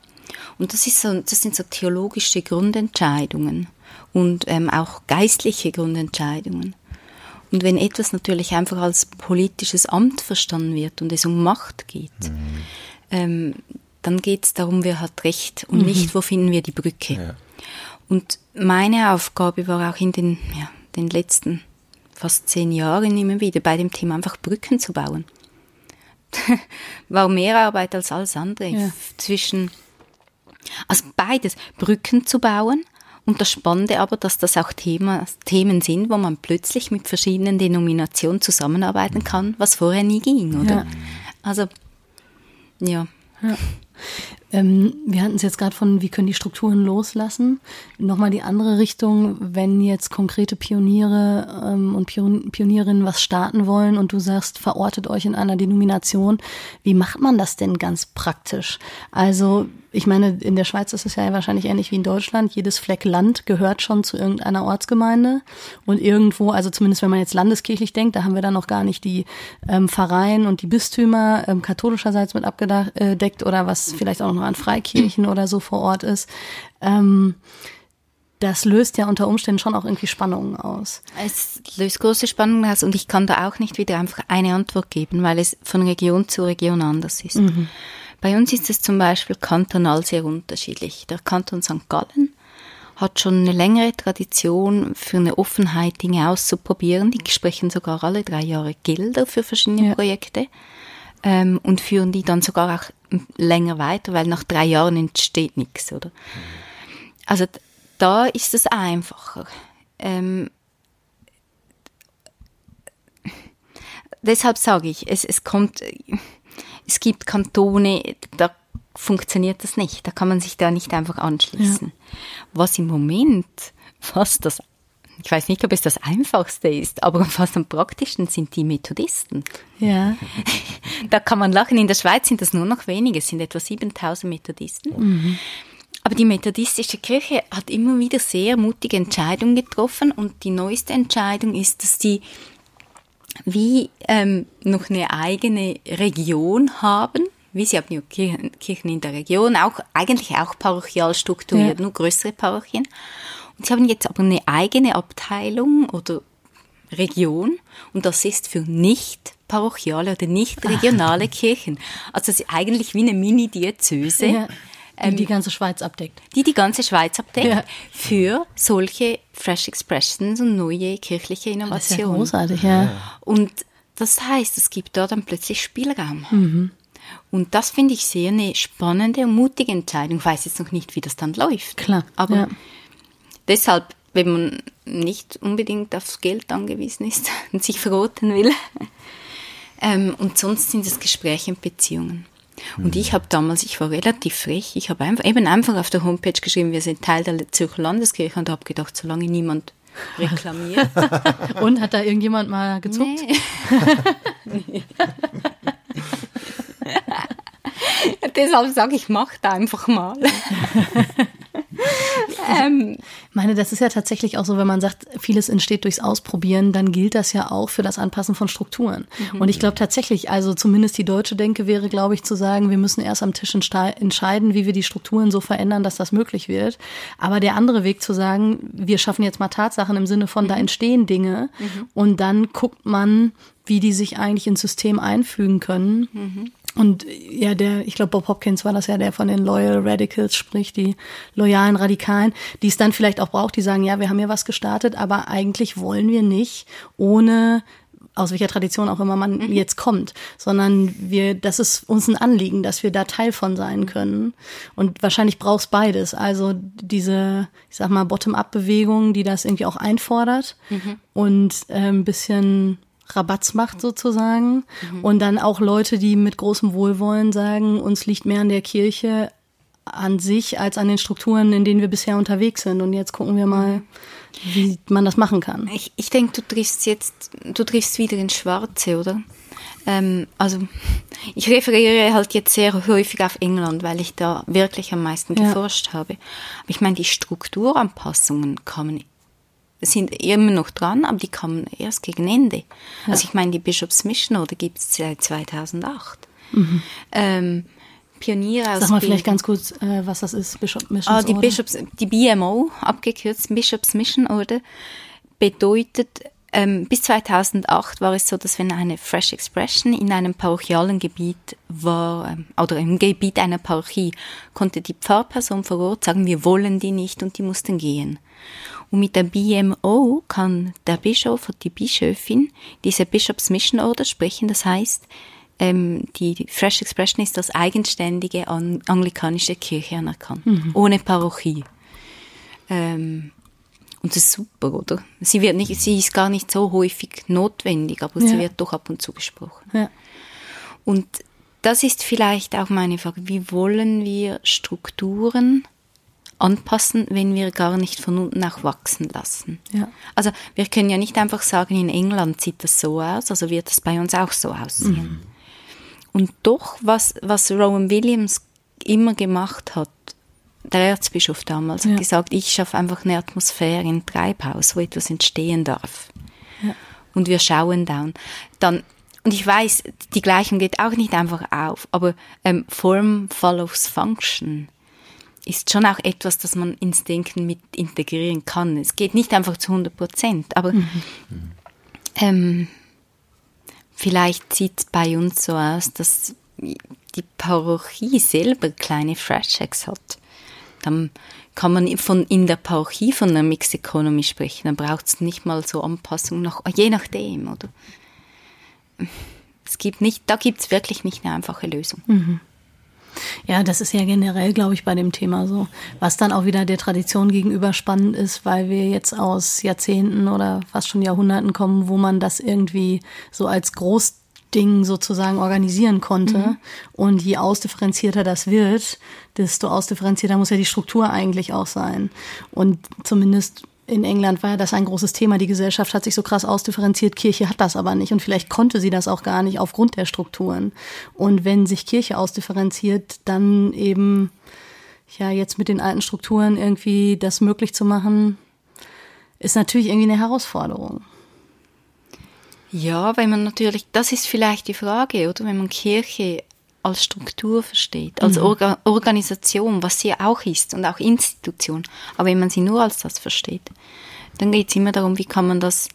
S4: Und das, ist so, das sind so theologische Grundentscheidungen. und ähm, auch geistliche Grundentscheidungen. Und wenn etwas natürlich einfach als politisches Amt verstanden wird und es um Macht geht, mhm. ähm, dann geht es darum, wer hat Recht und mhm. nicht, wo finden wir die Brücke. Ja. Und meine Aufgabe war auch in den, ja, den letzten fast zehn Jahren immer wieder bei dem Thema einfach Brücken zu bauen. war mehr Arbeit als alles andere ja. zwischen, also beides, Brücken zu bauen und das Spannende aber, dass das auch Thema, Themen sind, wo man plötzlich mit verschiedenen Denominationen zusammenarbeiten kann, was vorher nie ging, oder? Ja. Also, ja. ja.
S1: Ähm, wir hatten es jetzt gerade von, wie können die Strukturen loslassen. Nochmal die andere Richtung, wenn jetzt konkrete Pioniere ähm, und Pionierinnen was starten wollen und du sagst, verortet euch in einer Denomination, wie macht man das denn ganz praktisch? Also ich meine, in der Schweiz ist es ja wahrscheinlich ähnlich wie in Deutschland. Jedes Fleck Land gehört schon zu irgendeiner Ortsgemeinde. Und irgendwo, also zumindest wenn man jetzt landeskirchlich denkt, da haben wir dann noch gar nicht die ähm, Pfarreien und die Bistümer ähm, katholischerseits mit abgedeckt oder was vielleicht auch noch an Freikirchen oder so vor Ort ist. Ähm, das löst ja unter Umständen schon auch irgendwie Spannungen aus.
S4: Es löst große Spannungen aus und ich kann da auch nicht wieder einfach eine Antwort geben, weil es von Region zu Region anders ist. Mhm. Bei uns ist es zum Beispiel kantonal sehr unterschiedlich. Der Kanton St. Gallen hat schon eine längere Tradition für eine Offenheit, Dinge auszuprobieren. Die sprechen sogar alle drei Jahre Gelder für verschiedene ja. Projekte ähm, und führen die dann sogar auch länger weiter, weil nach drei Jahren entsteht nichts, oder? Also da ist es einfacher. Ähm, deshalb sage ich, es, es kommt es gibt Kantone, da funktioniert das nicht. Da kann man sich da nicht einfach anschließen. Ja. Was im Moment fast das, ich weiß nicht, ob es das Einfachste ist, aber fast am praktischsten sind die Methodisten.
S1: Ja.
S4: Da kann man lachen. In der Schweiz sind das nur noch wenige, es sind etwa 7000 Methodisten. Mhm. Aber die methodistische Kirche hat immer wieder sehr mutige Entscheidungen getroffen und die neueste Entscheidung ist, dass die wie ähm, noch eine eigene Region haben, wie sie haben ja Kirchen, in der Region, auch eigentlich auch parochial strukturiert, ja. nur größere Parochien. Und sie haben jetzt aber eine eigene Abteilung oder Region und das ist für nicht parochiale oder nicht regionale Kirchen. Also es ist eigentlich wie eine Mini-Diözese. Ja
S1: die ähm, die ganze Schweiz abdeckt.
S4: Die die ganze Schweiz abdeckt ja. für solche Fresh Expressions und neue kirchliche Innovationen. Das ist ja
S1: großartig, ja.
S4: Und das heißt, es gibt da dann plötzlich Spielraum. Mhm. Und das finde ich sehr eine spannende und mutige Entscheidung. Ich weiß jetzt noch nicht, wie das dann läuft.
S1: Klar.
S4: Aber ja. Deshalb, wenn man nicht unbedingt aufs Geld angewiesen ist und sich verroten will. ähm, und sonst sind es Gespräche und Beziehungen. Und mhm. ich habe damals, ich war relativ frech, ich habe einfach, eben einfach auf der Homepage geschrieben, wir sind Teil der Zürcher Landeskirche und habe gedacht, solange niemand reklamiert.
S1: und hat da irgendjemand mal gezuckt? Nee. nee.
S4: Deshalb sage ich, mach da einfach mal.
S1: ähm, meine, das ist ja tatsächlich auch so, wenn man sagt, vieles entsteht durchs Ausprobieren, dann gilt das ja auch für das Anpassen von Strukturen. Mhm. Und ich glaube tatsächlich, also zumindest die deutsche Denke wäre, glaube ich, zu sagen, wir müssen erst am Tisch entscheiden, wie wir die Strukturen so verändern, dass das möglich wird. Aber der andere Weg zu sagen, wir schaffen jetzt mal Tatsachen im Sinne von, mhm. da entstehen Dinge mhm. und dann guckt man, wie die sich eigentlich ins System einfügen können. Und ja, der, ich glaube, Bob Hopkins war das ja, der von den Loyal Radicals spricht, die loyalen Radikalen, die es dann vielleicht auch braucht, die sagen, ja, wir haben hier was gestartet, aber eigentlich wollen wir nicht ohne aus welcher Tradition auch immer man mhm. jetzt kommt, sondern wir, das ist uns ein Anliegen, dass wir da Teil von sein können. Und wahrscheinlich brauchst beides. Also diese, ich sag mal, Bottom-up-Bewegung, die das irgendwie auch einfordert mhm. und äh, ein bisschen Rabatz macht sozusagen. Mhm. Und dann auch Leute, die mit großem Wohlwollen sagen, uns liegt mehr an der Kirche an sich als an den Strukturen, in denen wir bisher unterwegs sind. Und jetzt gucken wir mal, wie man das machen kann.
S4: Ich, ich denke, du triffst jetzt, du triffst wieder ins Schwarze, oder? Ähm, also ich referiere halt jetzt sehr häufig auf England, weil ich da wirklich am meisten ja. geforscht habe. Aber ich meine, die Strukturanpassungen kommen sind immer noch dran, aber die kamen erst gegen Ende. Ja. Also ich meine, die Bischofs Mission oder gibt es seit 2008. Mhm. Ähm, Pioniere aus
S1: Sag mal vielleicht ganz kurz, äh, was das ist, Bishop Mission
S4: ah, die Bishops, die BMO, abgekürzt, Bishops Mission Order, bedeutet, ähm, bis 2008 war es so, dass wenn eine Fresh Expression in einem parochialen Gebiet war, ähm, oder im Gebiet einer Parochie, konnte die Pfarrperson vor Ort sagen, wir wollen die nicht und die mussten gehen. Und mit der BMO kann der Bischof oder die Bischöfin diese Bishops Mission Order sprechen. Das heißt, ähm, die Fresh Expression ist als eigenständige anglikanische Kirche anerkannt, mhm. ohne Parochie. Ähm, und das ist super, oder? Sie wird nicht, sie ist gar nicht so häufig notwendig, aber ja. sie wird doch ab und zu gesprochen. Ja. Und das ist vielleicht auch meine Frage. Wie wollen wir Strukturen anpassen, wenn wir gar nicht von unten auch wachsen lassen? Ja. Also wir können ja nicht einfach sagen, in England sieht das so aus, also wird es bei uns auch so aussehen. Mhm. Und doch, was, was Rowan Williams immer gemacht hat, der Erzbischof damals ja. hat gesagt, ich schaffe einfach eine Atmosphäre in Treibhaus, wo etwas entstehen darf. Ja. Und wir schauen down. Dann, und ich weiß, die Gleichung geht auch nicht einfach auf, aber ähm, Form follows Function ist schon auch etwas, das man ins Denken mit integrieren kann. Es geht nicht einfach zu 100 Prozent, aber mhm. ähm, vielleicht sieht es bei uns so aus, dass die Parochie selber kleine Freshchecks hat dann kann man von in der Parochie von einer Mixed Economy sprechen. Dann braucht es nicht mal so Anpassungen, nach, je nachdem, oder? Es gibt nicht, da gibt es wirklich nicht eine einfache Lösung.
S1: Mhm. Ja, das ist ja generell, glaube ich, bei dem Thema so. Was dann auch wieder der Tradition gegenüber spannend ist, weil wir jetzt aus Jahrzehnten oder fast schon Jahrhunderten kommen, wo man das irgendwie so als groß Ding sozusagen organisieren konnte. Mhm. Und je ausdifferenzierter das wird, desto ausdifferenzierter muss ja die Struktur eigentlich auch sein. Und zumindest in England war ja das ein großes Thema. Die Gesellschaft hat sich so krass ausdifferenziert, Kirche hat das aber nicht. Und vielleicht konnte sie das auch gar nicht aufgrund der Strukturen. Und wenn sich Kirche ausdifferenziert, dann eben, ja, jetzt mit den alten Strukturen irgendwie das möglich zu machen, ist natürlich irgendwie eine Herausforderung.
S4: Ja, weil man natürlich, das ist vielleicht die Frage, oder? Wenn man Kirche als Struktur versteht, als mhm. Orga Organisation, was sie auch ist und auch Institution. Aber wenn man sie nur als das versteht, dann geht es immer darum, wie kann man das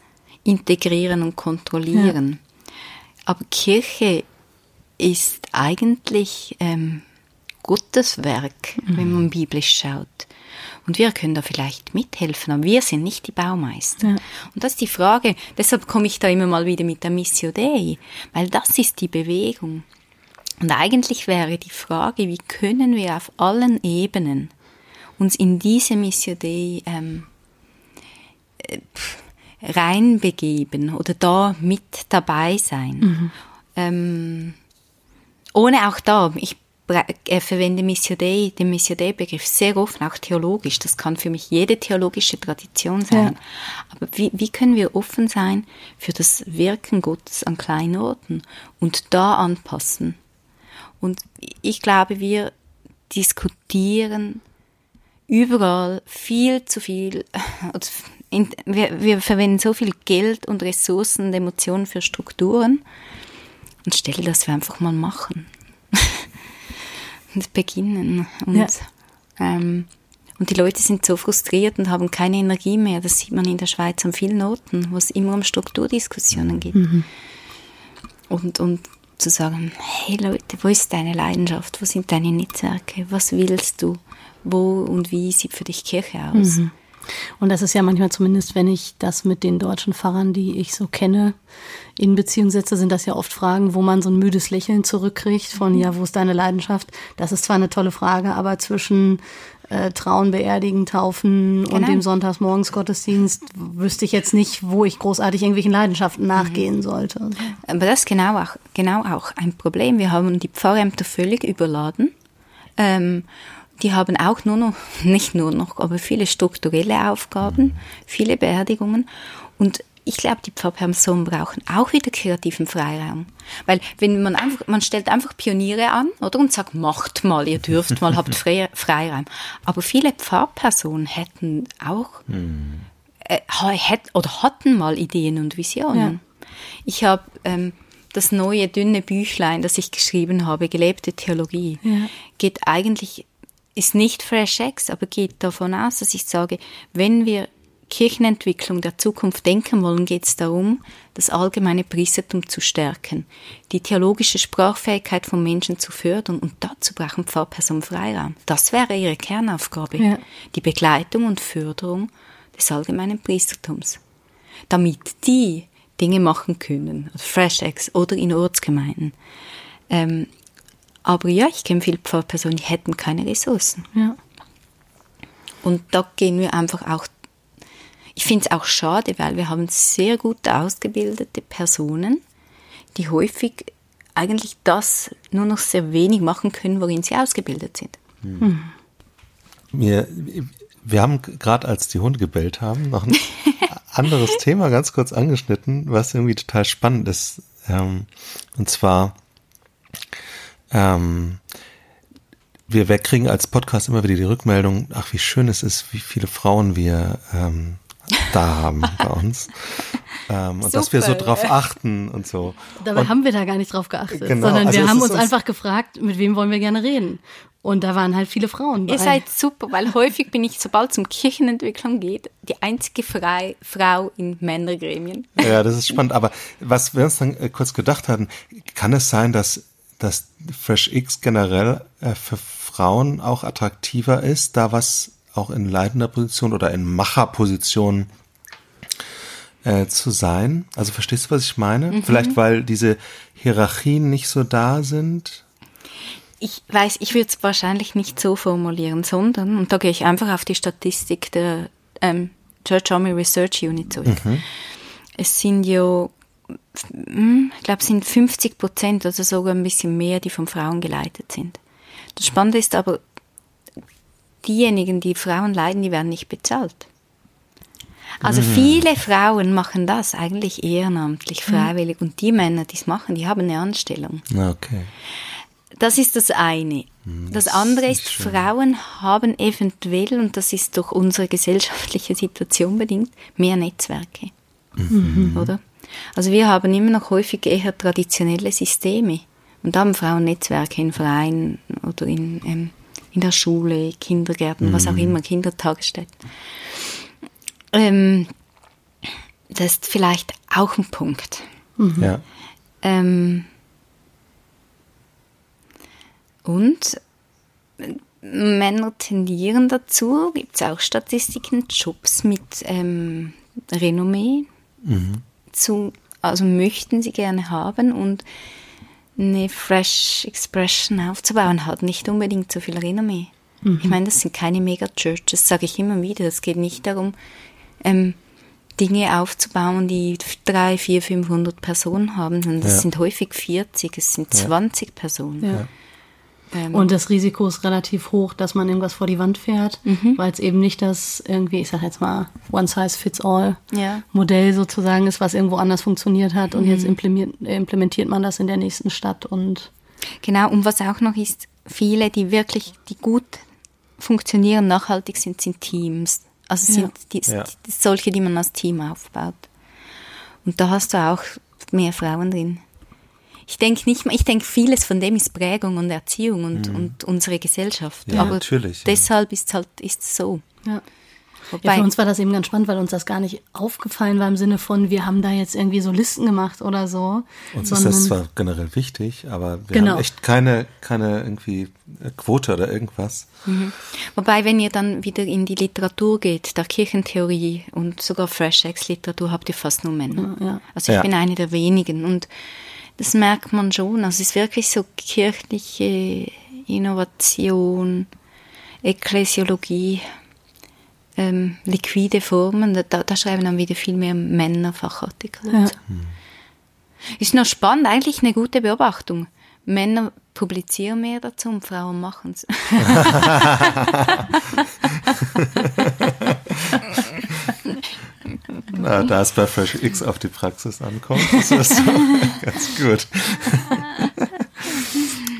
S4: integrieren und kontrollieren. Ja. Aber Kirche ist eigentlich ähm, Gottes Werk, mhm. wenn man biblisch schaut. Und wir können da vielleicht mithelfen, aber wir sind nicht die Baumeister. Ja. Und das ist die Frage, deshalb komme ich da immer mal wieder mit der Missio Dei, weil das ist die Bewegung. Und eigentlich wäre die Frage, wie können wir auf allen Ebenen uns in diese Missio Dei ähm, äh, reinbegeben oder da mit dabei sein. Mhm. Ähm, ohne auch da, ich er verwende Missio Dei, den Missio Dei-Begriff sehr offen, auch theologisch. Das kann für mich jede theologische Tradition sein. Ja. Aber wie, wie können wir offen sein für das Wirken Gottes an kleinen Orten und da anpassen? Und ich glaube, wir diskutieren überall viel zu viel. Wir, wir verwenden so viel Geld und Ressourcen und Emotionen für Strukturen und stelle, dass wir einfach mal machen und beginnen. Und, ja. ähm, und die Leute sind so frustriert und haben keine Energie mehr. Das sieht man in der Schweiz an vielen Orten, wo es immer um Strukturdiskussionen geht. Mhm. Und, und zu sagen, hey Leute, wo ist deine Leidenschaft? Wo sind deine Netzwerke? Was willst du? Wo und wie sieht für dich Kirche aus? Mhm.
S1: Und das ist ja manchmal zumindest, wenn ich das mit den deutschen Pfarrern, die ich so kenne, in Beziehung setze, sind das ja oft Fragen, wo man so ein müdes Lächeln zurückkriegt von, ja, wo ist deine Leidenschaft? Das ist zwar eine tolle Frage, aber zwischen äh, Trauen, Beerdigen, Taufen genau. und dem Sonntagsmorgensgottesdienst wüsste ich jetzt nicht, wo ich großartig irgendwelchen Leidenschaften nachgehen mhm. sollte.
S4: Aber das ist genau auch, genau auch ein Problem. Wir haben die Pfarrämter völlig überladen. Ähm, die haben auch nur noch, nicht nur noch, aber viele strukturelle Aufgaben, viele Beerdigungen. Und ich glaube, die Pfarrpersonen brauchen auch wieder kreativen Freiraum. Weil wenn man einfach, man stellt einfach Pioniere an, oder? Und sagt, macht mal, ihr dürft mal, habt Freiraum. Aber viele Pfarrpersonen hätten auch, hm. äh, hätt, oder hatten mal Ideen und Visionen. Ja. Ich habe ähm, das neue dünne Büchlein, das ich geschrieben habe, gelebte Theologie,
S1: Ja.
S4: geht eigentlich, ist nicht Fresh Eggs, aber geht davon aus, dass ich sage, wenn wir Kirchenentwicklung der Zukunft denken wollen, geht es darum, das allgemeine Priestertum zu stärken, die theologische Sprachfähigkeit von Menschen zu fördern und dazu brauchen Pfarrpersonen Freiraum. Das wäre ihre Kernaufgabe,
S1: Ja.
S4: die Begleitung und Förderung des allgemeinen Priestertums, damit die Dinge machen können, also Fresh Eggs oder in Ortsgemeinden. Ähm, aber ja, ich kenne viele Pfarrpersonen, die hätten keine Ressourcen.
S1: Ja.
S4: Und da gehen wir einfach auch, ich finde es auch schade, weil wir haben sehr gut ausgebildete Personen, die häufig eigentlich das nur noch sehr wenig machen können, worin sie ausgebildet sind.
S2: Wir, wir haben gerade, als die Hunde gebellt haben, noch ein anderes Thema ganz kurz angeschnitten, was irgendwie total spannend ist. Ähm, und zwar, ähm, wir, wir kriegen als Podcast immer wieder die Rückmeldung, ach, wie schön es ist, wie viele Frauen wir ähm, da haben bei uns. Ähm, und dass wir so drauf achten und so.
S1: Dabei
S2: und,
S1: haben wir da gar nicht drauf geachtet,
S2: Genau,
S1: sondern
S2: also
S1: wir haben uns einfach gefragt, mit wem wollen wir gerne reden. Und da waren halt viele Frauen bei.
S4: Ihr seid super, weil häufig bin ich, sobald es um Kirchenentwicklung geht, die einzige Frei Frau in Männergremien.
S2: Ja, das ist spannend. Aber was wir uns dann äh, kurz gedacht hatten, kann es sein, dass, dass Fresh X generell äh, für Frauen auch attraktiver ist, da was auch in leitender Position oder in Macherposition äh, zu sein? Also verstehst du, was ich meine? Vielleicht, weil diese Hierarchien nicht so da sind?
S4: Ich weiß, ich würde es wahrscheinlich nicht so formulieren, sondern, und da gehe ich einfach auf die Statistik der ähm, Church Army Research Unit zurück. Es sind ja, hm, ich glaube, es sind 50 Prozent, also sogar ein bisschen mehr, die von Frauen geleitet sind. Das Spannende ist aber, diejenigen, die Frauen leiden, die werden nicht bezahlt. Also viele Frauen machen das eigentlich ehrenamtlich, freiwillig. Und die Männer, die es machen, die haben eine Anstellung.
S2: Okay.
S4: Das ist das eine. Das andere ist, Frauen haben eventuell, und das ist durch unsere gesellschaftliche Situation bedingt, mehr Netzwerke. Oder? Also wir haben immer noch häufig eher traditionelle Systeme. Und da haben Frauen Netzwerke in Vereinen oder in, ähm, in der Schule, Kindergärten, was auch immer, Kindertagesstätten. Ähm, das ist vielleicht auch ein Punkt.
S2: Ja.
S4: Ähm, und äh, Männer tendieren dazu, gibt es auch Statistiken, Jobs mit ähm, Renommee zu, also möchten sie gerne haben und eine Fresh Expression aufzubauen hat nicht unbedingt so viel Renommee. Ich meine, das sind keine Mega-Churches, sage ich immer wieder. Es geht nicht darum, ähm, Dinge aufzubauen, die drei, vier, 500 Personen haben, sondern das
S2: Ja.
S4: sind häufig 40, es sind 20 Personen.
S1: Ja.
S4: Ähm,
S1: Und das Risiko ist relativ hoch, dass man irgendwas vor die Wand fährt,
S4: Mhm.
S1: weil es eben nicht das irgendwie, ich sag jetzt mal, One-Size-Fits-All
S4: Ja.
S1: Modell sozusagen ist, was irgendwo anders funktioniert hat und
S4: Mhm.
S1: jetzt implementiert, implementiert man das in der nächsten Stadt und
S4: Genau, und was auch noch ist, viele, die wirklich, die gut funktionieren, nachhaltig sind, sind Teams. Also
S1: Ja.
S4: sind die,
S2: Ja.
S4: solche, die man als Team aufbaut. Und da hast du auch mehr Frauen drin. Ich denke nicht mal, ich denke, vieles von dem ist Prägung und Erziehung und, und unsere Gesellschaft.
S2: Ja,
S4: Aber
S2: natürlich, ja.
S4: deshalb ist halt, ist es so.
S1: ja.
S4: Wobei,
S1: Ja, für uns war das eben ganz spannend, weil uns das gar nicht aufgefallen war im Sinne von, wir haben da jetzt irgendwie so Listen gemacht oder so.
S2: Uns ist das zwar generell wichtig, aber wir
S1: Genau.
S2: haben echt keine, keine irgendwie Quote oder irgendwas.
S4: Wobei, wenn ihr dann wieder in die Literatur geht, der Kirchentheorie und sogar Fresh Ex Literatur, habt ihr fast nur Männer.
S1: Ja.
S4: Also ich
S2: Ja.
S4: bin eine der wenigen und das merkt man schon. Also es ist wirklich so kirchliche Innovation, Ekklesiologie, ähm, liquide Formen. Da, da schreiben dann wieder viel mehr Männer Fachartikel.
S1: Ja.
S4: Ist noch spannend, eigentlich eine gute Beobachtung. Männer publizieren mehr dazu und Frauen machen es.
S2: Na, da es bei Fresh X auf die Praxis ankommt, ist das so ganz gut.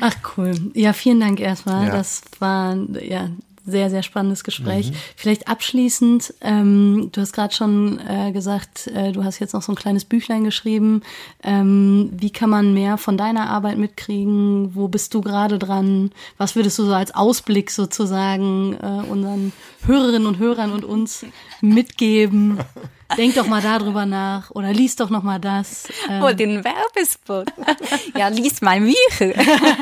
S1: Ach cool. Ja, vielen Dank erstmal.
S2: Ja.
S1: Das war ja sehr, sehr spannendes Gespräch. Mhm. Vielleicht abschließend, ähm, du hast gerade schon äh, gesagt, äh, du hast jetzt noch so ein kleines Büchlein geschrieben. Ähm, wie kann man mehr von deiner Arbeit mitkriegen? Wo bist du gerade dran? Was würdest du so als Ausblick sozusagen äh, unseren Hörerinnen und Hörern und uns mitgeben? Denk doch mal darüber nach oder lies doch noch mal das.
S4: Ähm. Oh, den Werbespot. ja, lies mal Bücher.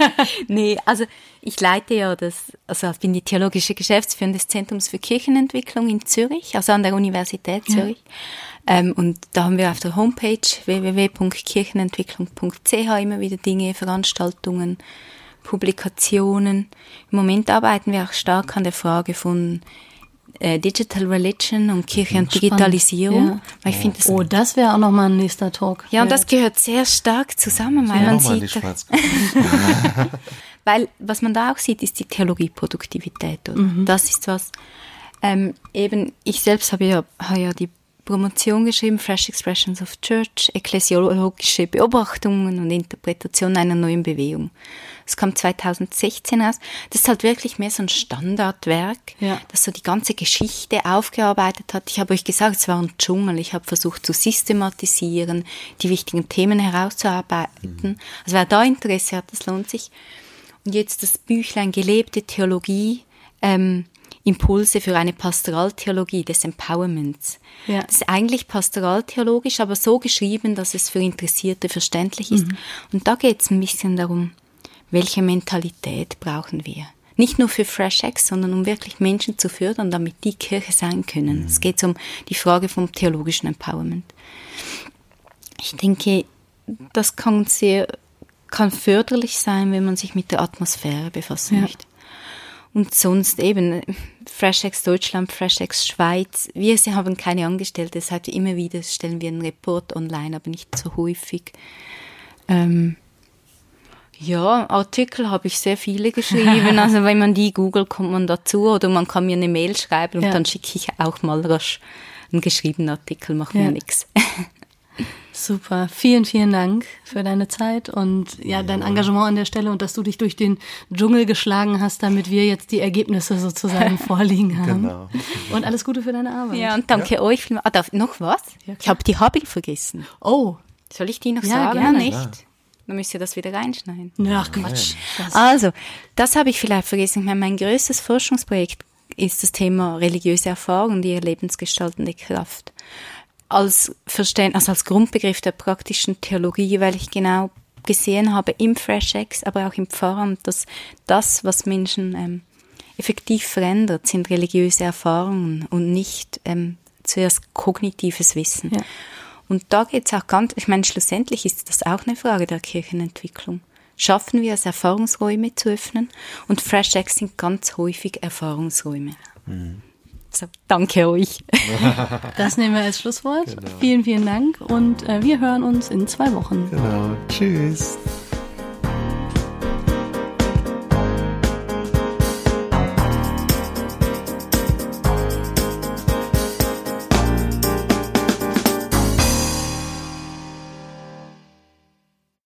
S4: nee, also ich leite ja das, also ich bin die theologische Geschäftsführerin des Zentrums für Kirchenentwicklung in Zürich, also an der Universität Zürich. Ja. Ähm, und da haben wir auf der Homepage www.kirchenentwicklung.ch immer wieder Dinge, Veranstaltungen, Publikationen. Im Moment arbeiten wir auch stark an der Frage von äh, Digital Religion und Kirche und Digitalisierung. Ja.
S1: Weil ich finde, das oh, das wäre auch nochmal ein nächster Talk.
S4: Ja, und das gehört sehr stark zusammen, weil ja. man sieht. weil was man da auch sieht, ist die Theologieproduktivität. Mhm. Das ist was. Ähm, eben, ich selbst habe ja, habe ja die Promotion geschrieben, Fresh Expressions of Church, ekklesiologische Beobachtungen und Interpretation einer neuen Bewegung. Es kam 2016 aus. Das ist halt wirklich mehr so ein Standardwerk, ja. das so die ganze Geschichte aufgearbeitet hat. Ich habe euch gesagt, es war ein Dschungel. Ich habe versucht zu systematisieren, die wichtigen Themen herauszuarbeiten. Mhm. Also wer da Interesse hat, das lohnt sich. Und jetzt das Büchlein Gelebte Theologie. Ähm, Impulse für eine Pastoraltheologie des Empowerments. Ja. Das ist eigentlich pastoraltheologisch, aber so geschrieben, dass es für Interessierte verständlich ist. Mhm. Und da geht es ein bisschen darum, welche Mentalität brauchen wir? Nicht nur für Fresh X, sondern um wirklich Menschen zu fördern, damit die Kirche sein können. Mhm. Es geht um die Frage vom theologischen Empowerment. Ich denke, das kann sehr, kann förderlich sein, wenn man sich mit der Atmosphäre befassen ja. möchte. Und sonst eben FreshX Deutschland, FreshX Schweiz. Wir haben keine Angestellte, deshalb immer wieder stellen wir einen Report online, aber nicht so häufig. Ähm, ja, Artikel habe ich sehr viele geschrieben. Also wenn man die googelt, kommt man dazu oder man kann mir eine Mail schreiben und ja. dann schicke ich auch mal rasch einen geschriebenen Artikel, macht ja. mir nichts.
S1: Super, vielen, vielen Dank für deine Zeit und ja, dein Engagement an der Stelle und dass du dich durch den Dschungel geschlagen hast, damit wir jetzt die Ergebnisse sozusagen vorliegen haben. Genau. Und alles Gute für deine Arbeit.
S4: Ja, und danke ja. euch. Ah, darf, noch was? Ja, ich habe die Habil vergessen.
S1: Oh.
S4: Soll ich die noch ja, sagen? Gerne. Nicht? Ja. Dann müsst ihr das wieder reinschneiden.
S1: Ach Quatsch.
S4: Also, das habe ich vielleicht vergessen. Ich meine, mein größtes Forschungsprojekt ist das Thema religiöse Erfahrung und ihre lebensgestaltende Kraft als Verständnis, also als Grundbegriff der praktischen Theologie, weil ich genau gesehen habe im FreshX, aber auch im Pfarramt, dass das, was Menschen ähm, effektiv verändert, sind religiöse Erfahrungen und nicht ähm, zuerst kognitives Wissen. Ja. Und da geht es auch ganz, ich meine, schlussendlich ist das auch eine Frage der Kirchenentwicklung. Schaffen wir es, Erfahrungsräume zu öffnen? Und FreshX sind ganz häufig Erfahrungsräume. Mhm. So, danke euch.
S1: Das nehmen wir als Schlusswort. Genau. Vielen, vielen Dank und äh, wir hören uns in zwei Wochen.
S2: Genau. Tschüss.